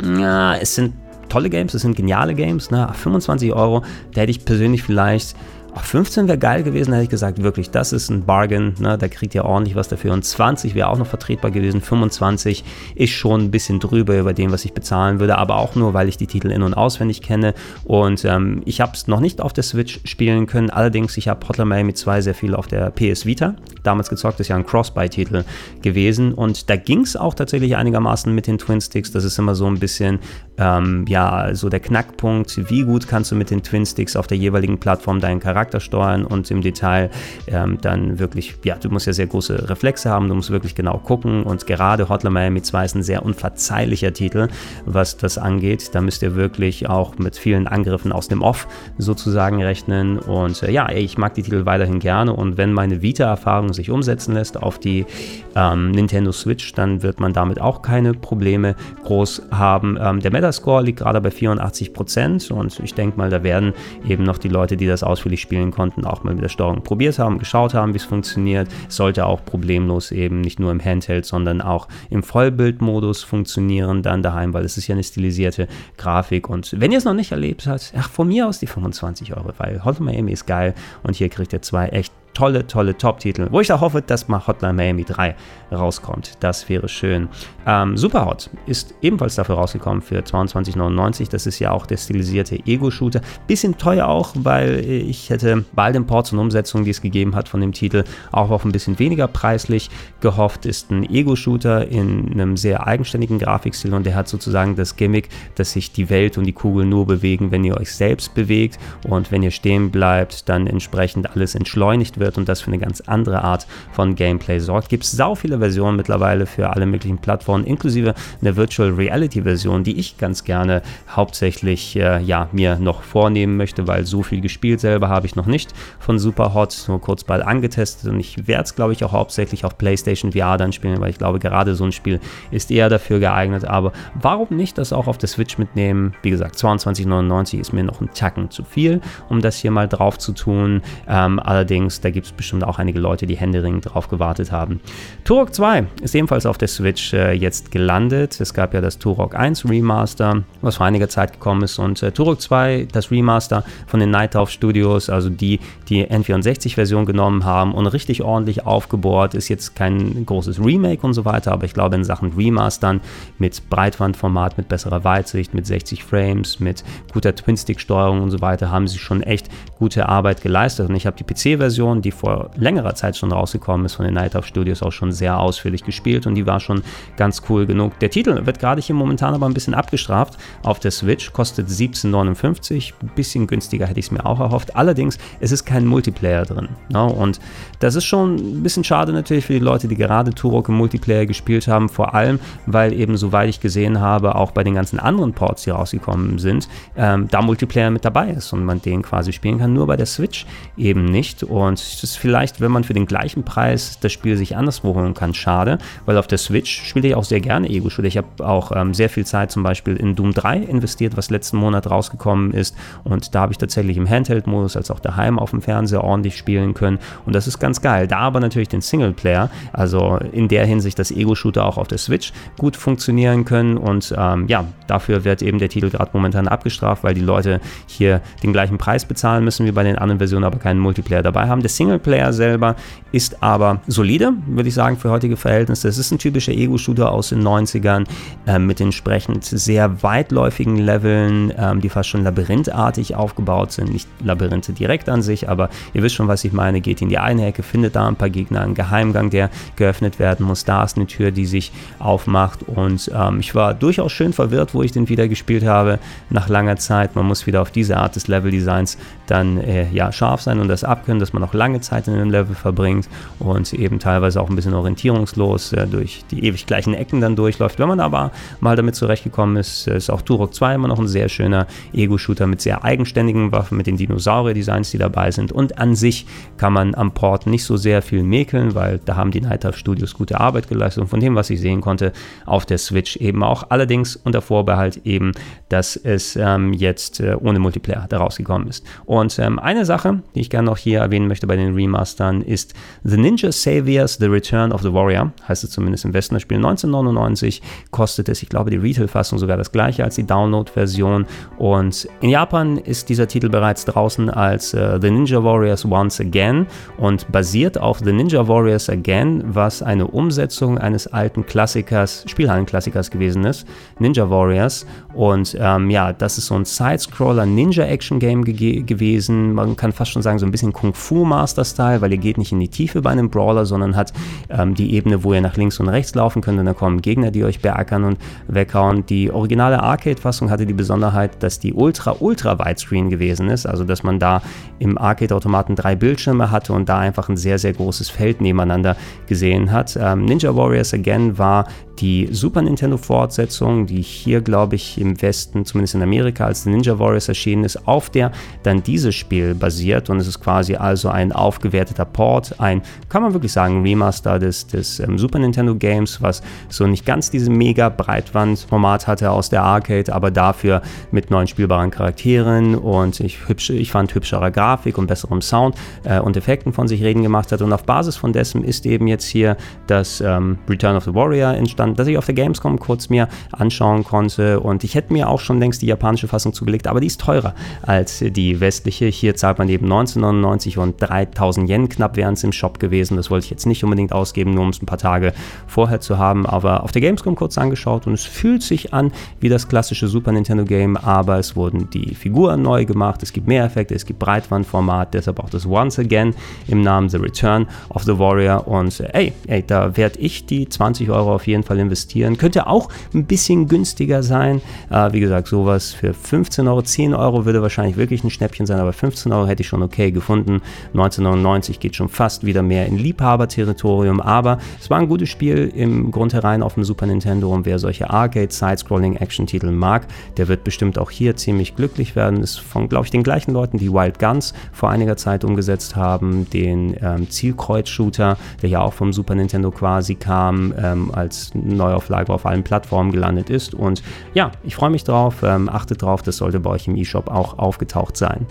Speaker 1: Ja, es sind tolle Games, es sind geniale Games. Ne? 25 Euro, da hätte ich persönlich vielleicht Ach, 15 wäre geil gewesen, hätte ich gesagt, wirklich, das ist ein Bargain, ne? da kriegt ihr ordentlich was dafür. Und 20 wäre auch noch vertretbar gewesen, 25 ist schon ein bisschen drüber über dem, was ich bezahlen würde, aber auch nur, weil ich die Titel in- und auswendig kenne. Und ähm, ich habe es noch nicht auf der Switch spielen können, allerdings, ich habe Hotline Miami 2 sehr viel auf der PS Vita damals gezockt, ist ja ein Cross-Buy-Titel gewesen. Und da ging es auch tatsächlich einigermaßen mit den Twin-Sticks. Das ist immer so ein bisschen, ähm, ja, so der Knackpunkt, wie gut kannst du mit den Twin-Sticks auf der jeweiligen Plattform deinen Charakter Charakter steuern und im Detail ähm, dann wirklich, ja, du musst ja sehr große Reflexe haben, du musst wirklich genau gucken und gerade Hotline Miami 2 ist ein sehr unverzeihlicher Titel, was das angeht. Da müsst ihr wirklich auch mit vielen Angriffen aus dem Off sozusagen rechnen und äh, ja, ich mag die Titel weiterhin gerne und wenn meine Vita-Erfahrung sich umsetzen lässt auf die ähm, Nintendo Switch, dann wird man damit auch keine Probleme groß haben. Ähm, der Metascore liegt gerade bei 84% und ich denke mal, da werden eben noch die Leute, die das ausführlich spielen konnten, auch mal mit der Steuerung probiert haben, geschaut haben, wie es funktioniert. Es sollte auch problemlos eben nicht nur im Handheld, sondern auch im Vollbildmodus funktionieren dann daheim, weil es ist ja eine stilisierte Grafik. Und wenn ihr es noch nicht erlebt habt, ach, von mir aus die 25 Euro, weil Hotline Miami ist geil und hier kriegt ihr zwei echt tolle, tolle Top-Titel, wo ich auch hoffe, dass mal Hotline Miami 3 rauskommt. Das wäre schön. Ähm, Superhot ist ebenfalls dafür rausgekommen für 22,99. Das ist ja auch der stilisierte Ego-Shooter. Bisschen teuer auch, weil ich hätte bei den Ports und Umsetzungen, die es gegeben hat von dem Titel, auch auf ein bisschen weniger preislich gehofft. Ist ein Ego-Shooter in einem sehr eigenständigen Grafikstil und der hat sozusagen das Gimmick, dass sich die Welt und die Kugel nur bewegen, wenn ihr euch selbst bewegt und wenn ihr stehen bleibt, dann entsprechend alles entschleunigt wird und das für eine ganz andere Art von Gameplay sorgt. Gibt es sau viele Versionen mittlerweile für alle möglichen Plattformen, inklusive eine Virtual Reality Version, die ich ganz gerne hauptsächlich äh, ja, mir noch vornehmen möchte, weil so viel gespielt selber habe ich noch nicht von Superhot, nur kurz bald angetestet und ich werde es glaube ich auch hauptsächlich auf PlayStation VR dann spielen, weil ich glaube gerade so ein Spiel ist eher dafür geeignet, aber warum nicht das auch auf der Switch mitnehmen? Wie gesagt, 22,99 ist mir noch ein Tacken zu viel, um das hier mal drauf zu tun. Ähm, allerdings, da gibt es bestimmt auch einige Leute, die händeringend drauf gewartet haben. Turok 2 ist ebenfalls auf der Switch äh, jetzt gelandet. Es gab ja das Turok 1 Remaster, was vor einiger Zeit gekommen ist und äh, Turok 2, das Remaster von den Night Off Studios, also die, die N64-Version genommen haben und richtig ordentlich aufgebohrt, ist jetzt kein großes Remake und so weiter, aber ich glaube in Sachen Remastern mit Breitbandformat, mit besserer Weitsicht, mit 60 Frames, mit guter Twin-Stick-Steuerung und so weiter, haben sie schon echt gute Arbeit geleistet. Und ich habe die PC-Version, die vor längerer Zeit schon rausgekommen ist, von den Night of Studios auch schon sehr ausführlich gespielt und die war schon ganz cool genug. Der Titel wird gerade hier momentan aber ein bisschen abgestraft auf der Switch, kostet 17,59, ein bisschen günstiger hätte ich es mir auch erhofft. Allerdings, es ist kein Multiplayer drin. Ne? Und das ist schon ein bisschen schade natürlich für die Leute, die gerade Turok im Multiplayer gespielt haben, vor allem, weil eben, soweit ich gesehen habe, auch bei den ganzen anderen Ports, die rausgekommen sind, ähm, da Multiplayer mit dabei ist und man den quasi spielen kann, nur bei der Switch eben nicht. Und es ist vielleicht, wenn man für den gleichen Preis das Spiel sich anderswo holen kann, schade, weil auf der Switch spiele ich auch sehr gerne Ego-Shooter. Ich habe auch ähm, sehr viel Zeit zum Beispiel in Doom 3 investiert, was letzten Monat rausgekommen ist. Und da habe ich tatsächlich im Handheld-Modus als auch daheim auf dem Fernseher ordentlich spielen können. Und das ist ganz geil. Da aber natürlich den Singleplayer, also in der Hinsicht, dass Ego-Shooter auch auf der Switch gut funktionieren können. Und ähm, ja, dafür wird eben der Titel gerade momentan abgestraft, weil die Leute hier den gleichen Preis bezahlen müssen wie bei den anderen Versionen, aber keinen Multiplayer dabei haben. Der Singleplayer selber ist aber solide, würde ich sagen, für heutige Verhältnisse. Es ist ein typischer Ego-Shooter aus den 90ern äh, mit entsprechend sehr weitläufigen Leveln, ähm, die fast schon labyrinthartig aufgebaut sind. Nicht Labyrinthe direkt an sich, aber ihr wisst schon, was ich meine. Geht in die eine Ecke, findet da ein paar Gegner, einen Geheimgang, der geöffnet werden muss. Da ist eine Tür, die sich aufmacht und ähm, ich war durchaus schön verwirrt, wo ich den wieder gespielt habe nach langer Zeit. Man muss wieder auf diese Art des Level-Designs dann äh, ja, scharf sein und das abkönnen, dass man auch lange Zeit in einem Level verbringt und eben teilweise auch ein bisschen orientierungslos äh, durch die ewig gleichen Ecken dann durchläuft. Wenn man aber mal damit zurechtgekommen ist, äh, ist auch Turok 2 immer noch ein sehr schöner Ego-Shooter mit sehr eigenständigen Waffen, mit den Dinosaurier-Designs, die dabei sind und an sich kann man am Port nicht so sehr viel mäkeln, weil da haben die Night Studios gute Arbeit geleistet und von dem, was ich sehen konnte, auf der Switch eben auch. Allerdings unter Vorbehalt eben, dass es ähm, jetzt äh, ohne Multiplayer da rausgekommen ist. Und ähm, eine Sache, die ich gerne noch hier erwähnen möchte bei den Remastern, ist The Ninja Saviors The Return of the Warrior, heißt es zumindest im Westen das Spiel. 1999 kostet es, ich glaube, die Retail-Fassung sogar das gleiche als die Download-Version. Und in Japan ist dieser Titel bereits draußen als äh, The Ninja Warriors Once Again und basiert auf The Ninja Warriors Again, was eine Umsetzung eines alten Klassikers, Spielhallenklassikers gewesen ist, Ninja Warriors. Und ähm, ja, das ist so ein Side-Scroller Ninja-Action-Game ge gewesen. Man kann fast schon sagen, so ein bisschen Kung-Fu-Master-Style, weil ihr geht nicht in die Tiefe bei einem Brawler, sondern hat ähm, die Ebene, wo ihr nach links und rechts laufen könnt und dann kommen Gegner, die euch beackern und weghauen. Die originale Arcade-Fassung hatte die Besonderheit, dass die ultra-ultra-Widescreen gewesen ist, also dass man da im Arcade-Automaten drei Bildschirme hatte und da einfach ein sehr, sehr großes Feld nebeneinander gesehen hat. Ähm, Ninja Warriors Again war die Super Nintendo Fortsetzung, die hier, glaube ich, im Westen, zumindest in Amerika, als Ninja Warriors erschienen ist, auf der dann dieses Spiel basiert und es ist quasi also ein aufgewerteter Port, ein, kann man wirklich sagen, Remaster des, des ähm, Super Nintendo Games, was so nicht ganz diese mega Breitwandformat hatte aus der Arcade, aber dafür mit neuen spielbaren Charakteren und ich, hübsch, ich fand hübscherer Grafik und besserem Sound äh, und Effekten von sich reden gemacht hat und auf Basis von dessen ist eben jetzt hier das ähm, Return of the Warrior entstanden dass ich auf der Gamescom kurz mir anschauen konnte und ich hätte mir auch schon längst die japanische Fassung zugelegt, aber die ist teurer als die westliche. Hier zahlt man eben 1999 und 3000 Yen knapp wären es im Shop gewesen. Das wollte ich jetzt nicht unbedingt ausgeben, nur um es ein paar Tage vorher zu haben, aber auf der Gamescom kurz angeschaut und es fühlt sich an wie das klassische Super Nintendo Game, aber es wurden die Figuren neu gemacht, es gibt mehr Effekte, es gibt Breitbandformat, deshalb auch das Once Again im Namen The Return of the Warrior und ey, ey da werde ich die 20 Euro auf jeden Fall investieren. Könnte auch ein bisschen günstiger sein. Äh, wie gesagt, sowas für 15 Euro, 10 Euro würde wahrscheinlich wirklich ein Schnäppchen sein, aber 15 Euro hätte ich schon okay gefunden. 1999 geht schon fast wieder mehr in Liebhaberterritorium, aber es war ein gutes Spiel im Grund herein auf dem Super Nintendo und wer solche Arcade-Side-Scrolling-Action-Titel mag, der wird bestimmt auch hier ziemlich glücklich werden. Ist von, glaube ich, den gleichen Leuten, die Wild Guns vor einiger Zeit umgesetzt haben, den ähm, Zielkreuz-Shooter, der ja auch vom Super Nintendo quasi kam, ähm, als Neuauflage auf allen Plattformen gelandet ist. Und ja, ich freue mich drauf. Ähm, achtet drauf, das sollte bei euch im eShop auch aufgetaucht sein.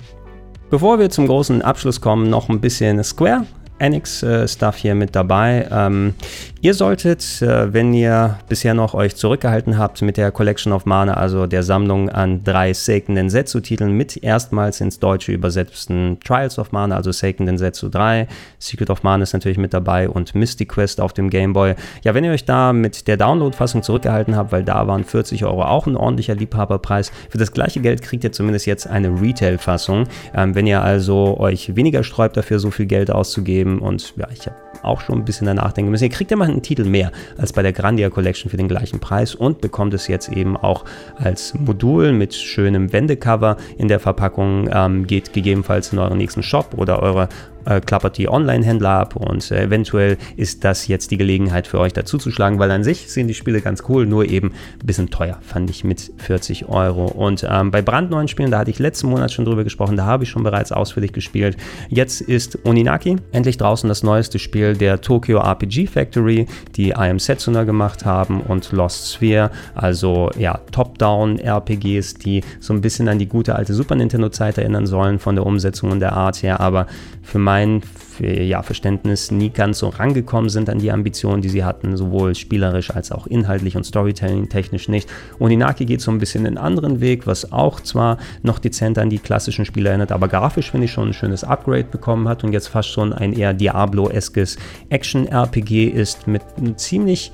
Speaker 1: Bevor wir zum großen Abschluss kommen, noch ein bisschen Square. Enix-Stuff äh, hier mit dabei. Ähm, Ihr solltet, äh, wenn ihr bisher noch euch zurückgehalten habt mit der Collection of Mana, also der Sammlung an drei Seiken Densetsu-Titeln mit erstmals ins Deutsche übersetzten Trials of Mana, also Seiken Densetsu 3, Secret of Mana ist natürlich mit dabei und Mystic Quest auf dem Game Boy. Ja, wenn ihr euch da mit der Download-Fassung zurückgehalten habt, weil da waren 40 Euro auch ein ordentlicher Liebhaberpreis, für das gleiche Geld kriegt ihr zumindest jetzt eine Retail-Fassung. Ähm, wenn ihr also euch weniger sträubt dafür, so viel Geld auszugeben und ja, ich habe auch schon ein bisschen danach denken müssen. Ihr kriegt immer einen Titel mehr als bei der Grandia Collection für den gleichen Preis und bekommt es jetzt eben auch als Modul mit schönem Wendecover in der Verpackung. Ähm, geht gegebenenfalls in euren nächsten Shop oder eure äh, klappert die Online-Händler ab und äh, eventuell ist das jetzt die Gelegenheit für euch dazu zu schlagen, weil an sich sind die Spiele ganz cool, nur eben ein bisschen teuer, fand ich mit 40 Euro. Und ähm, bei brandneuen Spielen, da hatte ich letzten Monat schon drüber gesprochen, da habe ich schon bereits ausführlich gespielt. Jetzt ist Oninaki endlich draußen das neueste Spiel der Tokyo RPG Factory, die I Am Setsuna gemacht haben und Lost Sphere, also ja, Top-Down-RPGs, die so ein bisschen an die gute alte Super Nintendo-Zeit erinnern sollen von der Umsetzung und der Art her, aber für mein für ja, Verständnis nie ganz so rangekommen sind an die Ambitionen, die sie hatten, sowohl spielerisch als auch inhaltlich und Storytelling-technisch nicht. Und Inaki geht so ein bisschen einen anderen Weg, was auch zwar noch dezent an die klassischen Spiele erinnert, aber grafisch finde ich schon ein schönes Upgrade bekommen hat und jetzt fast schon ein eher Diablo-eskes Action-RPG ist mit einem ziemlich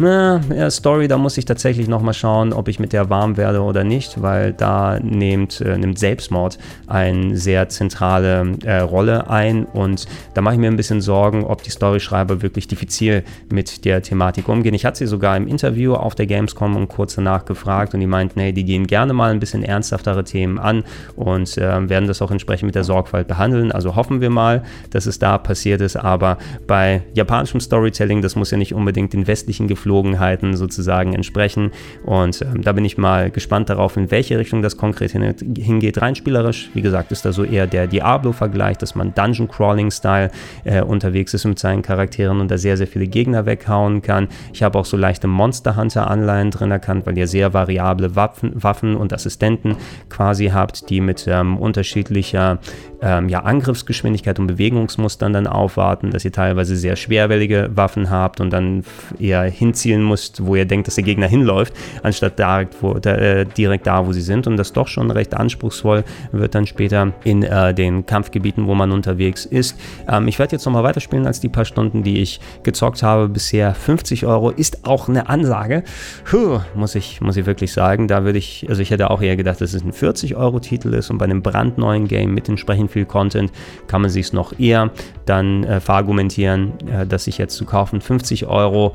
Speaker 1: na, ja, Story, da muss ich tatsächlich nochmal schauen, ob ich mit der warm werde oder nicht, weil da nimmt, äh, nimmt Selbstmord eine sehr zentrale äh, Rolle ein und da mache ich mir ein bisschen Sorgen, ob die Storyschreiber wirklich diffizil mit der Thematik umgehen. Ich hatte sie sogar im Interview auf der Gamescom und kurz danach gefragt und die meinten, nee, die gehen gerne mal ein bisschen ernsthaftere Themen an und äh, werden das auch entsprechend mit der Sorgfalt behandeln. Also hoffen wir mal, dass es da passiert ist, aber bei japanischem Storytelling, das muss ja nicht unbedingt den westlichen Geflügelten Geflogenheiten sozusagen entsprechen. Und ähm, da bin ich mal gespannt darauf, in welche Richtung das konkret hin, hingeht. Rein spielerisch, wie gesagt, ist da so eher der Diablo-Vergleich, dass man Dungeon-Crawling-Style äh, unterwegs ist mit seinen Charakteren und da sehr, sehr viele Gegner weghauen kann. Ich habe auch so leichte Monster Hunter-Anleihen drin erkannt, weil ihr sehr variable Waffen, Waffen und Assistenten quasi habt, die mit ähm, unterschiedlicher ähm, ja, Angriffsgeschwindigkeit und Bewegungsmustern dann aufwarten, dass ihr teilweise sehr schwerwellige Waffen habt und dann eher hinzielen müsst, wo ihr denkt, dass der Gegner hinläuft, anstatt direkt, wo, da, äh, direkt da, wo sie sind. Und das doch schon recht anspruchsvoll wird dann später in äh, den Kampfgebieten, wo man unterwegs ist. Ähm, ich werde jetzt nochmal weiterspielen als die paar Stunden, die ich gezockt habe. Bisher 50 Euro ist auch eine Ansage. Puh, muss ich, muss ich wirklich sagen. Da würde ich, also ich hätte auch eher gedacht, dass es ein 40-Euro-Titel ist und bei einem brandneuen Game mit entsprechend viel Content, kann man sich es noch eher dann äh, verargumentieren, äh, dass sich jetzt zu kaufen 50 Euro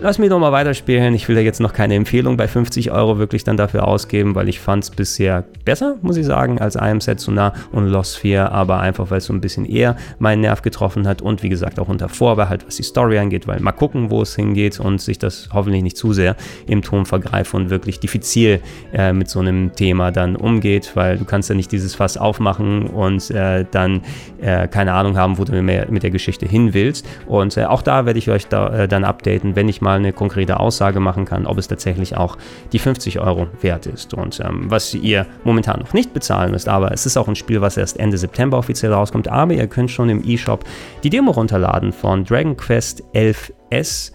Speaker 1: lass mich doch mal weiterspielen. Ich will da jetzt noch keine Empfehlung bei 50 Euro wirklich dann dafür ausgeben, weil ich fand es bisher besser, muss ich sagen, als I Am Setsuna und Lost 4, aber einfach, weil es so ein bisschen eher meinen Nerv getroffen hat und wie gesagt auch unter Vorbehalt, was die Story angeht, weil mal gucken, wo es hingeht und sich das hoffentlich nicht zu sehr im Ton vergreife und wirklich diffizil äh, mit so einem Thema dann umgeht, weil du kannst ja nicht dieses Fass aufmachen und äh, dann äh, keine Ahnung haben, wo du mit der Geschichte hin willst und äh, auch da werde ich euch da, äh, dann updaten, wenn ich mal mal eine konkrete Aussage machen kann, ob es tatsächlich auch die 50 Euro wert ist. Und ähm, was ihr momentan noch nicht bezahlen müsst, aber es ist auch ein Spiel, was erst Ende September offiziell rauskommt, aber ihr könnt schon im eShop die Demo runterladen von Dragon Quest 11S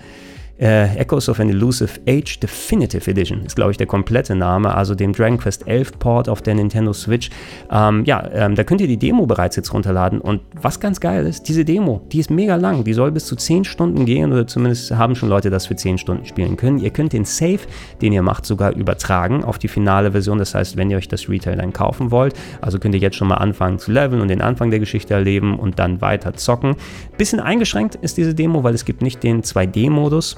Speaker 1: äh, Echoes of an Elusive Age Definitive Edition ist, glaube ich, der komplette Name, also dem Dragon Quest 11 Port auf der Nintendo Switch. Ähm, ja, ähm, da könnt ihr die Demo bereits jetzt runterladen und was ganz geil ist, diese Demo, die ist mega lang, die soll bis zu 10 Stunden gehen oder zumindest haben schon Leute das für 10 Stunden spielen können. Ihr könnt den Save, den ihr macht, sogar übertragen auf die finale Version, das heißt, wenn ihr euch das Retail dann kaufen wollt, also könnt ihr jetzt schon mal anfangen zu leveln und den Anfang der Geschichte erleben und dann weiter zocken. Bisschen eingeschränkt ist diese Demo, weil es gibt nicht den 2D-Modus,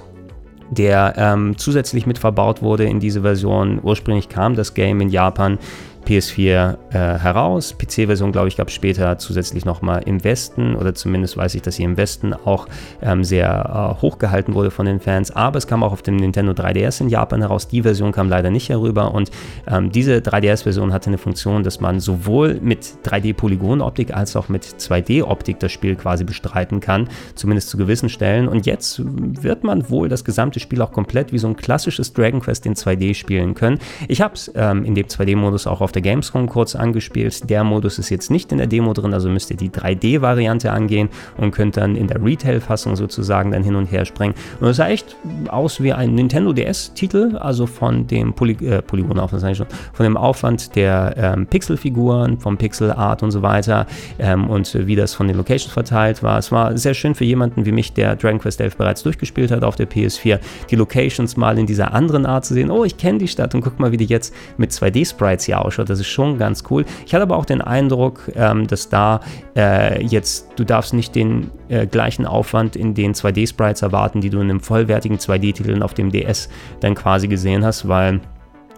Speaker 1: der ähm, zusätzlich mit verbaut wurde in diese Version. Ursprünglich kam das Game in Japan PS4 äh, heraus. PC-Version, glaube ich, gab es später zusätzlich nochmal im Westen oder zumindest weiß ich, dass sie im Westen auch ähm, sehr äh, hochgehalten wurde von den Fans. Aber es kam auch auf dem Nintendo 3DS in Japan heraus. Die Version kam leider nicht herüber und ähm, diese 3DS-Version hatte eine Funktion, dass man sowohl mit 3D-Polygon-Optik als auch mit 2D-Optik das Spiel quasi bestreiten kann, zumindest zu gewissen Stellen. Und jetzt wird man wohl das gesamte Spiel auch komplett wie so ein klassisches Dragon Quest in 2D spielen können. Ich habe es ähm, in dem 2D-Modus auch auf der Gamescom kurz angespielt. Der Modus ist jetzt nicht in der Demo drin, also müsst ihr die 3D-Variante angehen und könnt dann in der Retail-Fassung sozusagen dann hin und her springen. Und es sah echt aus wie ein Nintendo DS-Titel, also von dem Poly äh, Polygonaufwand, schon, von dem Aufwand der ähm, Pixelfiguren, vom Pixel Art und so weiter ähm, und wie das von den Locations verteilt war. Es war sehr schön für jemanden wie mich, der Dragon Quest 11 bereits durchgespielt hat auf der PS4, die Locations mal in dieser anderen Art zu sehen. Oh, ich kenne die Stadt und guck mal, wie die jetzt mit 2D-Sprites hier ausschaut. Das ist schon ganz cool. Ich hatte aber auch den Eindruck, ähm, dass da äh, jetzt, du darfst nicht den äh, gleichen Aufwand in den 2D-Sprites erwarten, die du in einem vollwertigen 2D-Titel auf dem DS dann quasi gesehen hast, weil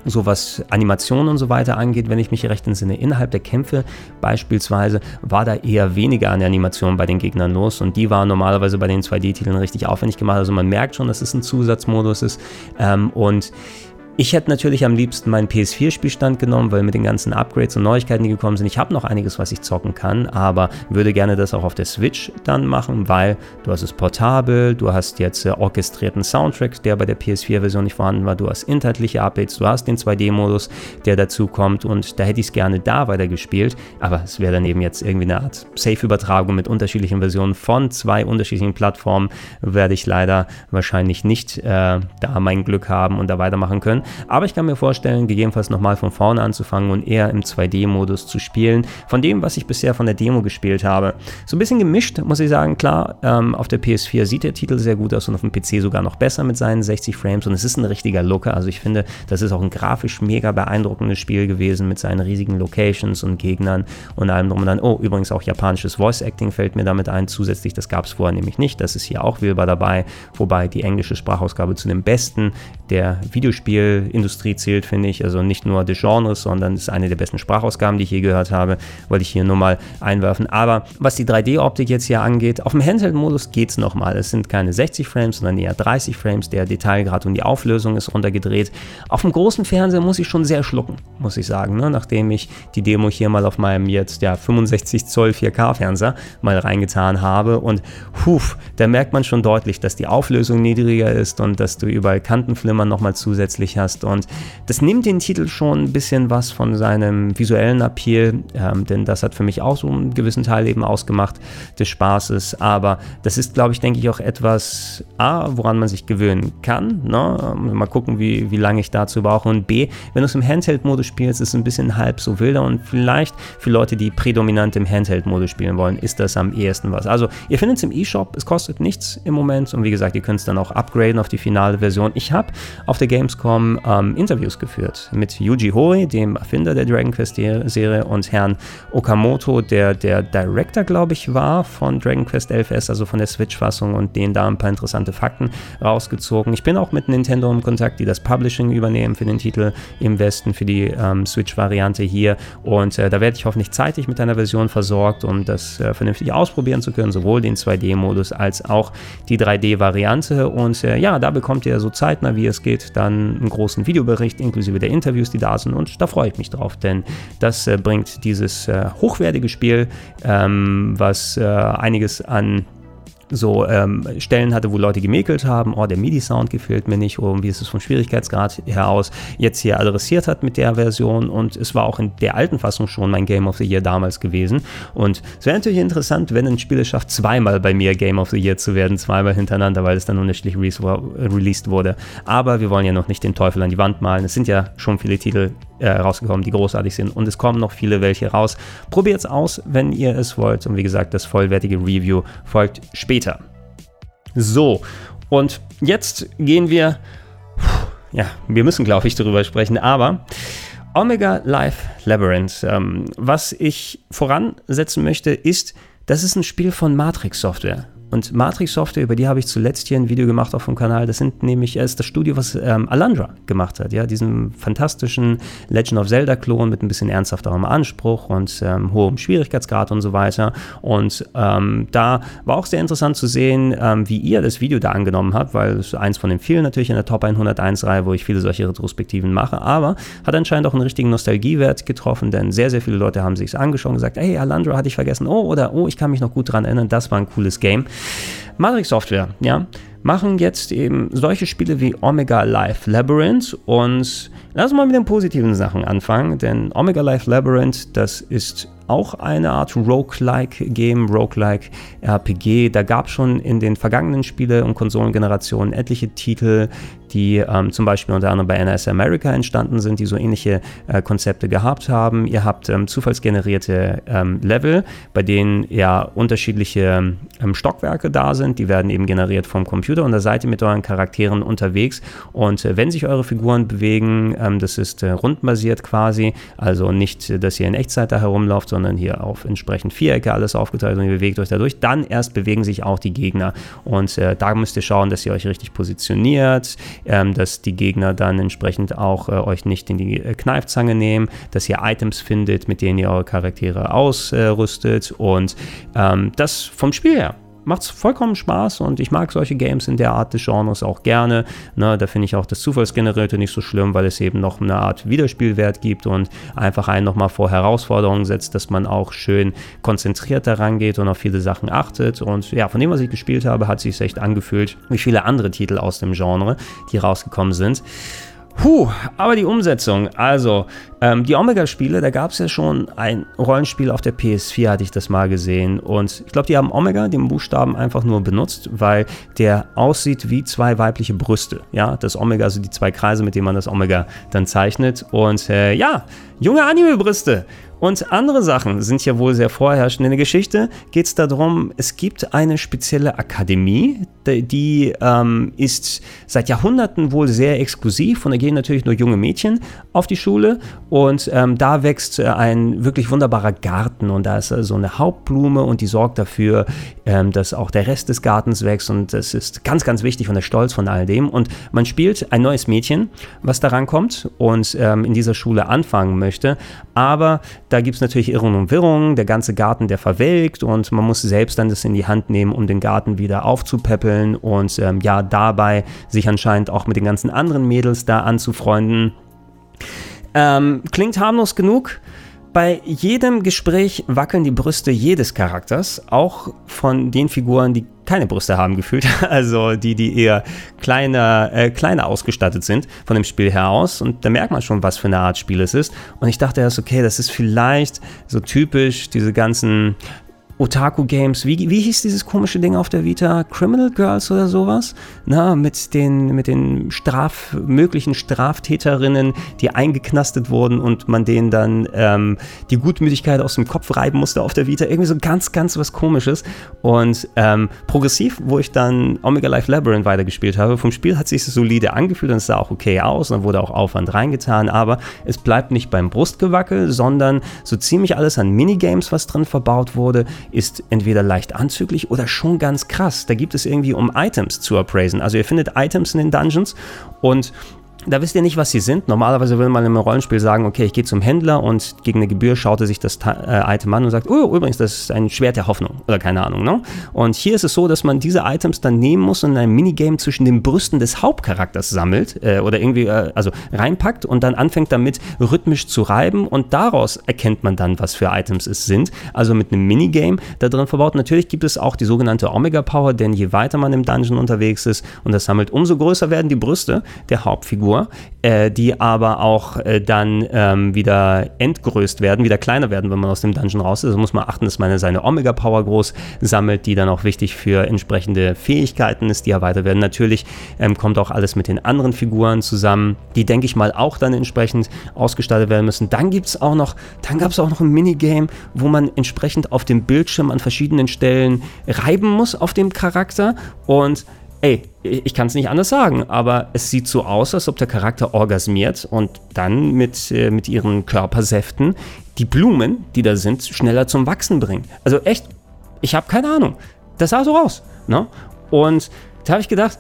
Speaker 1: so was Animationen und so weiter angeht, wenn ich mich recht entsinne, innerhalb der Kämpfe beispielsweise war da eher weniger an der Animation bei den Gegnern los und die waren normalerweise bei den 2D-Titeln richtig aufwendig gemacht. Also man merkt schon, dass es ein Zusatzmodus ist ähm, und ich hätte natürlich am liebsten meinen PS4-Spielstand genommen, weil mit den ganzen Upgrades und Neuigkeiten, die gekommen sind, ich habe noch einiges, was ich zocken kann, aber würde gerne das auch auf der Switch dann machen, weil du hast es portabel, du hast jetzt äh, orchestrierten Soundtrack, der bei der PS4-Version nicht vorhanden war, du hast inhaltliche Updates, du hast den 2D-Modus, der dazu kommt und da hätte ich es gerne da weiter gespielt, aber es wäre dann eben jetzt irgendwie eine Art Safe-Übertragung mit unterschiedlichen Versionen von zwei unterschiedlichen Plattformen, werde ich leider wahrscheinlich nicht äh, da mein Glück haben und da weitermachen können. Aber ich kann mir vorstellen, gegebenenfalls nochmal von vorne anzufangen und eher im 2D-Modus zu spielen, von dem, was ich bisher von der Demo gespielt habe. So ein bisschen gemischt, muss ich sagen. Klar, ähm, auf der PS4 sieht der Titel sehr gut aus und auf dem PC sogar noch besser mit seinen 60 Frames und es ist ein richtiger Looker. Also ich finde, das ist auch ein grafisch mega beeindruckendes Spiel gewesen mit seinen riesigen Locations und Gegnern und allem drum und dann. Oh, übrigens auch japanisches Voice Acting fällt mir damit ein. Zusätzlich, das gab es vorher nämlich nicht. Das ist hier auch wählbar dabei, wobei die englische Sprachausgabe zu dem besten der Videospiel Industrie zählt, finde ich. Also nicht nur des Genres, sondern ist eine der besten Sprachausgaben, die ich je gehört habe. Wollte ich hier nur mal einwerfen. Aber was die 3D-Optik jetzt hier angeht, auf dem Handheld-Modus geht es nochmal. Es sind keine 60 Frames, sondern eher 30 Frames. Der Detailgrad und die Auflösung ist runtergedreht. Auf dem großen Fernseher muss ich schon sehr schlucken, muss ich sagen. Ne? Nachdem ich die Demo hier mal auf meinem jetzt ja 65 Zoll 4K-Fernseher mal reingetan habe. Und huf, da merkt man schon deutlich, dass die Auflösung niedriger ist und dass du überall Kantenflimmern nochmal zusätzlich hast hast. Und das nimmt den Titel schon ein bisschen was von seinem visuellen Appeal, ähm, denn das hat für mich auch so einen gewissen Teil eben ausgemacht des Spaßes. Aber das ist, glaube ich, denke ich, auch etwas, A, woran man sich gewöhnen kann. Ne? Mal gucken, wie, wie lange ich dazu brauche. Und B, wenn du es im Handheld-Modus spielst, ist es ein bisschen halb so wilder und vielleicht für Leute, die prädominant im Handheld-Modus spielen wollen, ist das am ehesten was. Also, ihr findet es im E-Shop, es kostet nichts im Moment und wie gesagt, ihr könnt es dann auch upgraden auf die finale Version. Ich habe auf der Gamescom ähm, Interviews geführt mit Yuji Horii, dem Erfinder der Dragon Quest Serie, und Herrn Okamoto, der der Director, glaube ich, war von Dragon Quest 11S, also von der Switch-Fassung, und denen da ein paar interessante Fakten rausgezogen. Ich bin auch mit Nintendo im Kontakt, die das Publishing übernehmen für den Titel im Westen, für die ähm, Switch-Variante hier. Und äh, da werde ich hoffentlich zeitig mit einer Version versorgt, um das äh, vernünftig ausprobieren zu können, sowohl den 2D-Modus als auch die 3D-Variante. Und äh, ja, da bekommt ihr so zeitnah, wie es geht, dann einen großen Videobericht inklusive der Interviews, die da sind. Und da freue ich mich drauf, denn das äh, bringt dieses äh, hochwertige Spiel, ähm, was äh, einiges an so ähm, Stellen hatte, wo Leute gemäkelt haben, oh, der MIDI-Sound gefällt mir nicht, oder wie ist es vom Schwierigkeitsgrad heraus, jetzt hier adressiert hat mit der Version und es war auch in der alten Fassung schon mein Game of the Year damals gewesen. Und es wäre natürlich interessant, wenn ein Spiel es schafft, zweimal bei mir Game of the Year zu werden, zweimal hintereinander, weil es dann unterschiedlich released wurde, aber wir wollen ja noch nicht den Teufel an die Wand malen, es sind ja schon viele Titel äh, rausgekommen, die großartig sind und es kommen noch viele welche raus. Probiert es aus, wenn ihr es wollt und wie gesagt, das vollwertige Review folgt später. So, und jetzt gehen wir, ja, wir müssen glaube ich darüber sprechen, aber Omega Life Labyrinth, ähm, was ich voransetzen möchte, ist, das ist ein Spiel von Matrix Software. Und Matrix Software, über die habe ich zuletzt hier ein Video gemacht auf dem Kanal. Das sind nämlich ist das Studio, was ähm, Alandra gemacht hat, ja, diesen fantastischen Legend of Zelda Klon mit ein bisschen ernsthafterem Anspruch und ähm, hohem Schwierigkeitsgrad und so weiter. Und ähm, da war auch sehr interessant zu sehen, ähm, wie ihr das Video da angenommen habt, weil es eins von den vielen natürlich in der Top 101 Reihe, wo ich viele solche Retrospektiven mache, aber hat anscheinend auch einen richtigen Nostalgiewert getroffen, denn sehr sehr viele Leute haben sich es angeschaut und gesagt, hey Alandra hatte ich vergessen, oh oder oh ich kann mich noch gut dran erinnern, das war ein cooles Game. Matrix Software, ja, machen jetzt eben solche Spiele wie Omega Life Labyrinth und lass mal mit den positiven Sachen anfangen, denn Omega Life Labyrinth, das ist auch eine Art Roguelike-Game, Roguelike-RPG. Da gab es schon in den vergangenen Spiele- und Konsolengenerationen etliche Titel, die ähm, zum Beispiel unter anderem bei NS America entstanden sind, die so ähnliche äh, Konzepte gehabt haben. Ihr habt ähm, zufallsgenerierte ähm, Level, bei denen ja unterschiedliche ähm, Stockwerke da sind. Die werden eben generiert vom Computer und da seid ihr mit euren Charakteren unterwegs. Und äh, wenn sich eure Figuren bewegen, ähm, das ist äh, rundenbasiert quasi, also nicht, dass ihr in Echtzeit da herumlauft, sondern hier auf entsprechend Vierecke alles aufgeteilt und ihr bewegt euch dadurch. Dann erst bewegen sich auch die Gegner. Und äh, da müsst ihr schauen, dass ihr euch richtig positioniert ähm, dass die Gegner dann entsprechend auch äh, euch nicht in die äh, Kneifzange nehmen, dass ihr Items findet, mit denen ihr eure Charaktere ausrüstet und ähm, das vom Spiel her macht es vollkommen Spaß und ich mag solche Games in der Art des Genres auch gerne. Ne, da finde ich auch das Zufallsgenerierte nicht so schlimm, weil es eben noch eine Art Wiederspielwert gibt und einfach einen nochmal vor Herausforderungen setzt, dass man auch schön konzentriert daran geht und auf viele Sachen achtet. Und ja, von dem, was ich gespielt habe, hat sich echt angefühlt, wie viele andere Titel aus dem Genre, die rausgekommen sind. Puh, aber die Umsetzung, also ähm, die Omega-Spiele, da gab es ja schon ein Rollenspiel auf der PS4, hatte ich das mal gesehen. Und ich glaube, die haben Omega, den Buchstaben, einfach nur benutzt, weil der aussieht wie zwei weibliche Brüste. Ja, das Omega, also die zwei Kreise, mit denen man das Omega dann zeichnet. Und äh, ja, junge Anime-Brüste. Und andere Sachen sind ja wohl sehr vorherrschend. In der Geschichte geht es darum, es gibt eine spezielle Akademie, die ähm, ist seit Jahrhunderten wohl sehr exklusiv und da gehen natürlich nur junge Mädchen auf die Schule und ähm, da wächst äh, ein wirklich wunderbarer Garten und da ist äh, so eine Hauptblume und die sorgt dafür, ähm, dass auch der Rest des Gartens wächst und das ist ganz, ganz wichtig und der Stolz von all dem. Und man spielt ein neues Mädchen, was daran kommt und ähm, in dieser Schule anfangen möchte, aber da gibt es natürlich Irrungen und Wirrungen, der ganze Garten, der verwelkt und man muss selbst dann das in die Hand nehmen, um den Garten wieder aufzupäppeln und ähm, ja, dabei sich anscheinend auch mit den ganzen anderen Mädels da anzufreunden. Ähm, klingt harmlos genug. Bei jedem Gespräch wackeln die Brüste jedes Charakters, auch von den Figuren, die keine Brüste haben gefühlt, (laughs) also die, die eher kleiner, äh, kleiner ausgestattet sind von dem Spiel her aus. Und da merkt man schon, was für eine Art Spiel es ist. Und ich dachte erst, okay, das ist vielleicht so typisch, diese ganzen Otaku-Games, wie, wie hieß dieses komische Ding auf der Vita? Criminal Girls oder sowas? Na, mit den, mit den Straf, möglichen Straftäterinnen, die eingeknastet wurden und man denen dann ähm, die Gutmütigkeit aus dem Kopf reiben musste auf der Vita. Irgendwie so ganz, ganz was komisches. Und ähm, progressiv, wo ich dann Omega Life Labyrinth weitergespielt habe, vom Spiel hat sich solide angefühlt und es sah auch okay aus und dann wurde auch Aufwand reingetan, aber es bleibt nicht beim Brustgewackel, sondern so ziemlich alles an Minigames, was drin verbaut wurde, ist entweder leicht anzüglich oder schon ganz krass. Da gibt es irgendwie, um Items zu appraisen. Also ihr findet Items in den Dungeons und da wisst ihr nicht, was sie sind. Normalerweise würde man im Rollenspiel sagen, okay, ich gehe zum Händler und gegen eine Gebühr schaut er sich das äh, Item an und sagt, oh, übrigens, das ist ein Schwert der Hoffnung oder keine Ahnung. Ne? Und hier ist es so, dass man diese Items dann nehmen muss und in einem Minigame zwischen den Brüsten des Hauptcharakters sammelt äh, oder irgendwie, äh, also reinpackt und dann anfängt damit rhythmisch zu reiben und daraus erkennt man dann, was für Items es sind. Also mit einem Minigame da drin verbaut. Natürlich gibt es auch die sogenannte Omega Power, denn je weiter man im Dungeon unterwegs ist und das sammelt, umso größer werden die Brüste der Hauptfigur Figur, äh, die aber auch äh, dann ähm, wieder entgrößt werden, wieder kleiner werden, wenn man aus dem Dungeon raus ist. Also muss man achten, dass man seine Omega Power groß sammelt, die dann auch wichtig für entsprechende Fähigkeiten ist, die erweitert werden. Natürlich ähm, kommt auch alles mit den anderen Figuren zusammen, die denke ich mal auch dann entsprechend ausgestaltet werden müssen. Dann gibt es auch noch, dann gab es auch noch ein Minigame, wo man entsprechend auf dem Bildschirm an verschiedenen Stellen reiben muss auf dem Charakter und ey, ich kann es nicht anders sagen, aber es sieht so aus, als ob der Charakter orgasmiert und dann mit, äh, mit ihren Körpersäften die Blumen, die da sind, schneller zum Wachsen bringt. Also echt, ich habe keine Ahnung. Das sah so aus. Ne? Und da habe ich gedacht,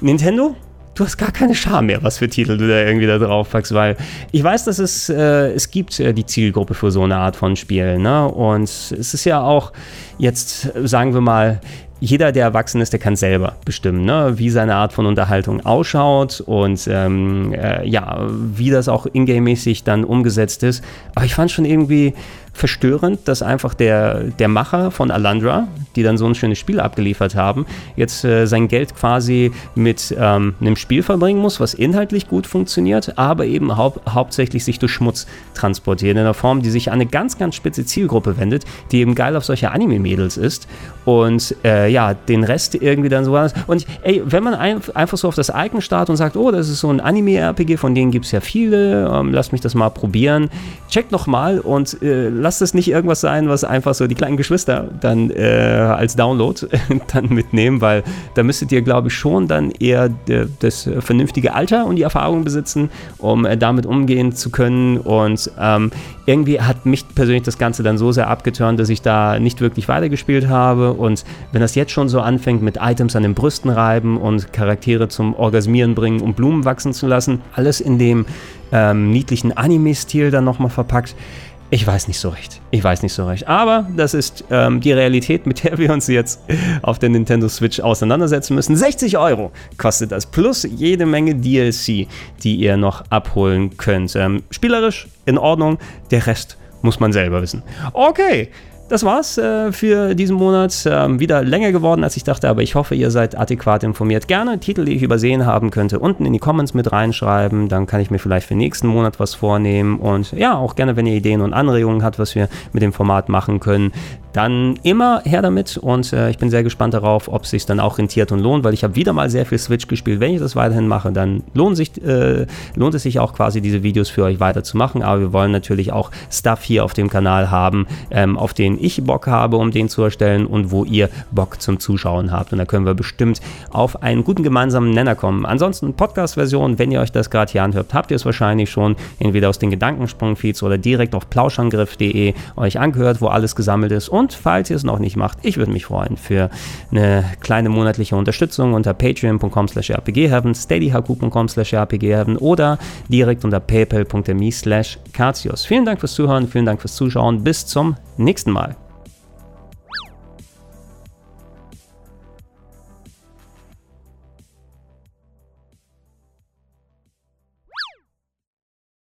Speaker 1: Nintendo, du hast gar keine Scham mehr, was für Titel du da irgendwie da drauf packst, weil ich weiß, dass es, äh, es gibt äh, die Zielgruppe für so eine Art von Spielen, ne? Und es ist ja auch jetzt, sagen wir mal, jeder, der erwachsen ist, der kann selber bestimmen, ne? wie seine Art von Unterhaltung ausschaut und ähm, äh, ja, wie das auch ingame-mäßig dann umgesetzt ist. Aber ich fand schon irgendwie verstörend, dass einfach der, der Macher von Alandra, die dann so ein schönes Spiel abgeliefert haben, jetzt äh, sein Geld quasi mit ähm, einem Spiel verbringen muss, was inhaltlich gut funktioniert, aber eben hau hauptsächlich sich durch Schmutz transportiert. In einer Form, die sich an eine ganz, ganz spitze Zielgruppe wendet, die eben geil auf solche Anime-Mädels ist und äh, ja, den Rest irgendwie dann so. Und ey, wenn man ein, einfach so auf das Icon startet und sagt, oh, das ist so ein Anime-RPG, von denen gibt es ja viele, ähm, lass mich das mal probieren, checkt noch mal und äh, lasst es nicht irgendwas sein, was einfach so die kleinen Geschwister dann äh, als Download (laughs) dann mitnehmen, weil da müsstet ihr, glaube ich, schon dann eher das vernünftige Alter und die Erfahrung besitzen, um äh, damit umgehen zu können. Und ähm, irgendwie hat mich persönlich das Ganze dann so sehr abgeturnt, dass ich da nicht wirklich weitergespielt habe. Und wenn das jetzt schon so anfängt mit Items an den Brüsten reiben und Charaktere zum Orgasmieren bringen und Blumen wachsen zu lassen, alles in dem ähm, niedlichen Anime-Stil dann nochmal verpackt, ich weiß nicht so recht. Ich weiß nicht so recht. Aber das ist ähm, die Realität, mit der wir uns jetzt auf der Nintendo Switch auseinandersetzen müssen. 60 Euro kostet das. Plus jede Menge DLC, die ihr noch abholen könnt. Ähm, spielerisch in Ordnung. Der Rest muss man selber wissen. Okay das war's äh, für diesen Monat. Ähm, wieder länger geworden, als ich dachte, aber ich hoffe, ihr seid adäquat informiert. Gerne Titel, die ich übersehen haben könnte, unten in die Comments mit reinschreiben. Dann kann ich mir vielleicht für nächsten Monat was vornehmen. Und ja, auch gerne, wenn ihr Ideen und Anregungen habt, was wir mit dem Format machen können, dann immer her damit. Und äh, ich bin sehr gespannt darauf, ob es sich dann auch rentiert und lohnt, weil ich habe wieder mal sehr viel Switch gespielt. Wenn ich das weiterhin mache, dann lohnt, sich, äh, lohnt es sich auch quasi, diese Videos für euch weiter zu machen. Aber wir wollen natürlich auch Stuff hier auf dem Kanal haben, ähm, auf den ich Bock habe, um den zu erstellen und wo ihr Bock zum Zuschauen habt. Und da können wir bestimmt auf einen guten gemeinsamen Nenner kommen. Ansonsten Podcast-Version, wenn ihr euch das gerade hier anhört, habt ihr es wahrscheinlich schon entweder aus den Gedankensprung-Feeds oder direkt auf plauschangriff.de euch angehört, wo alles gesammelt ist. Und falls ihr es noch nicht macht, ich würde mich freuen für eine kleine monatliche Unterstützung unter patreon.com slash rpgheaven, steadyhq.com slash rpgheaven oder direkt unter paypal.me slash Vielen Dank fürs Zuhören, vielen Dank fürs Zuschauen. Bis zum nächsten Mal.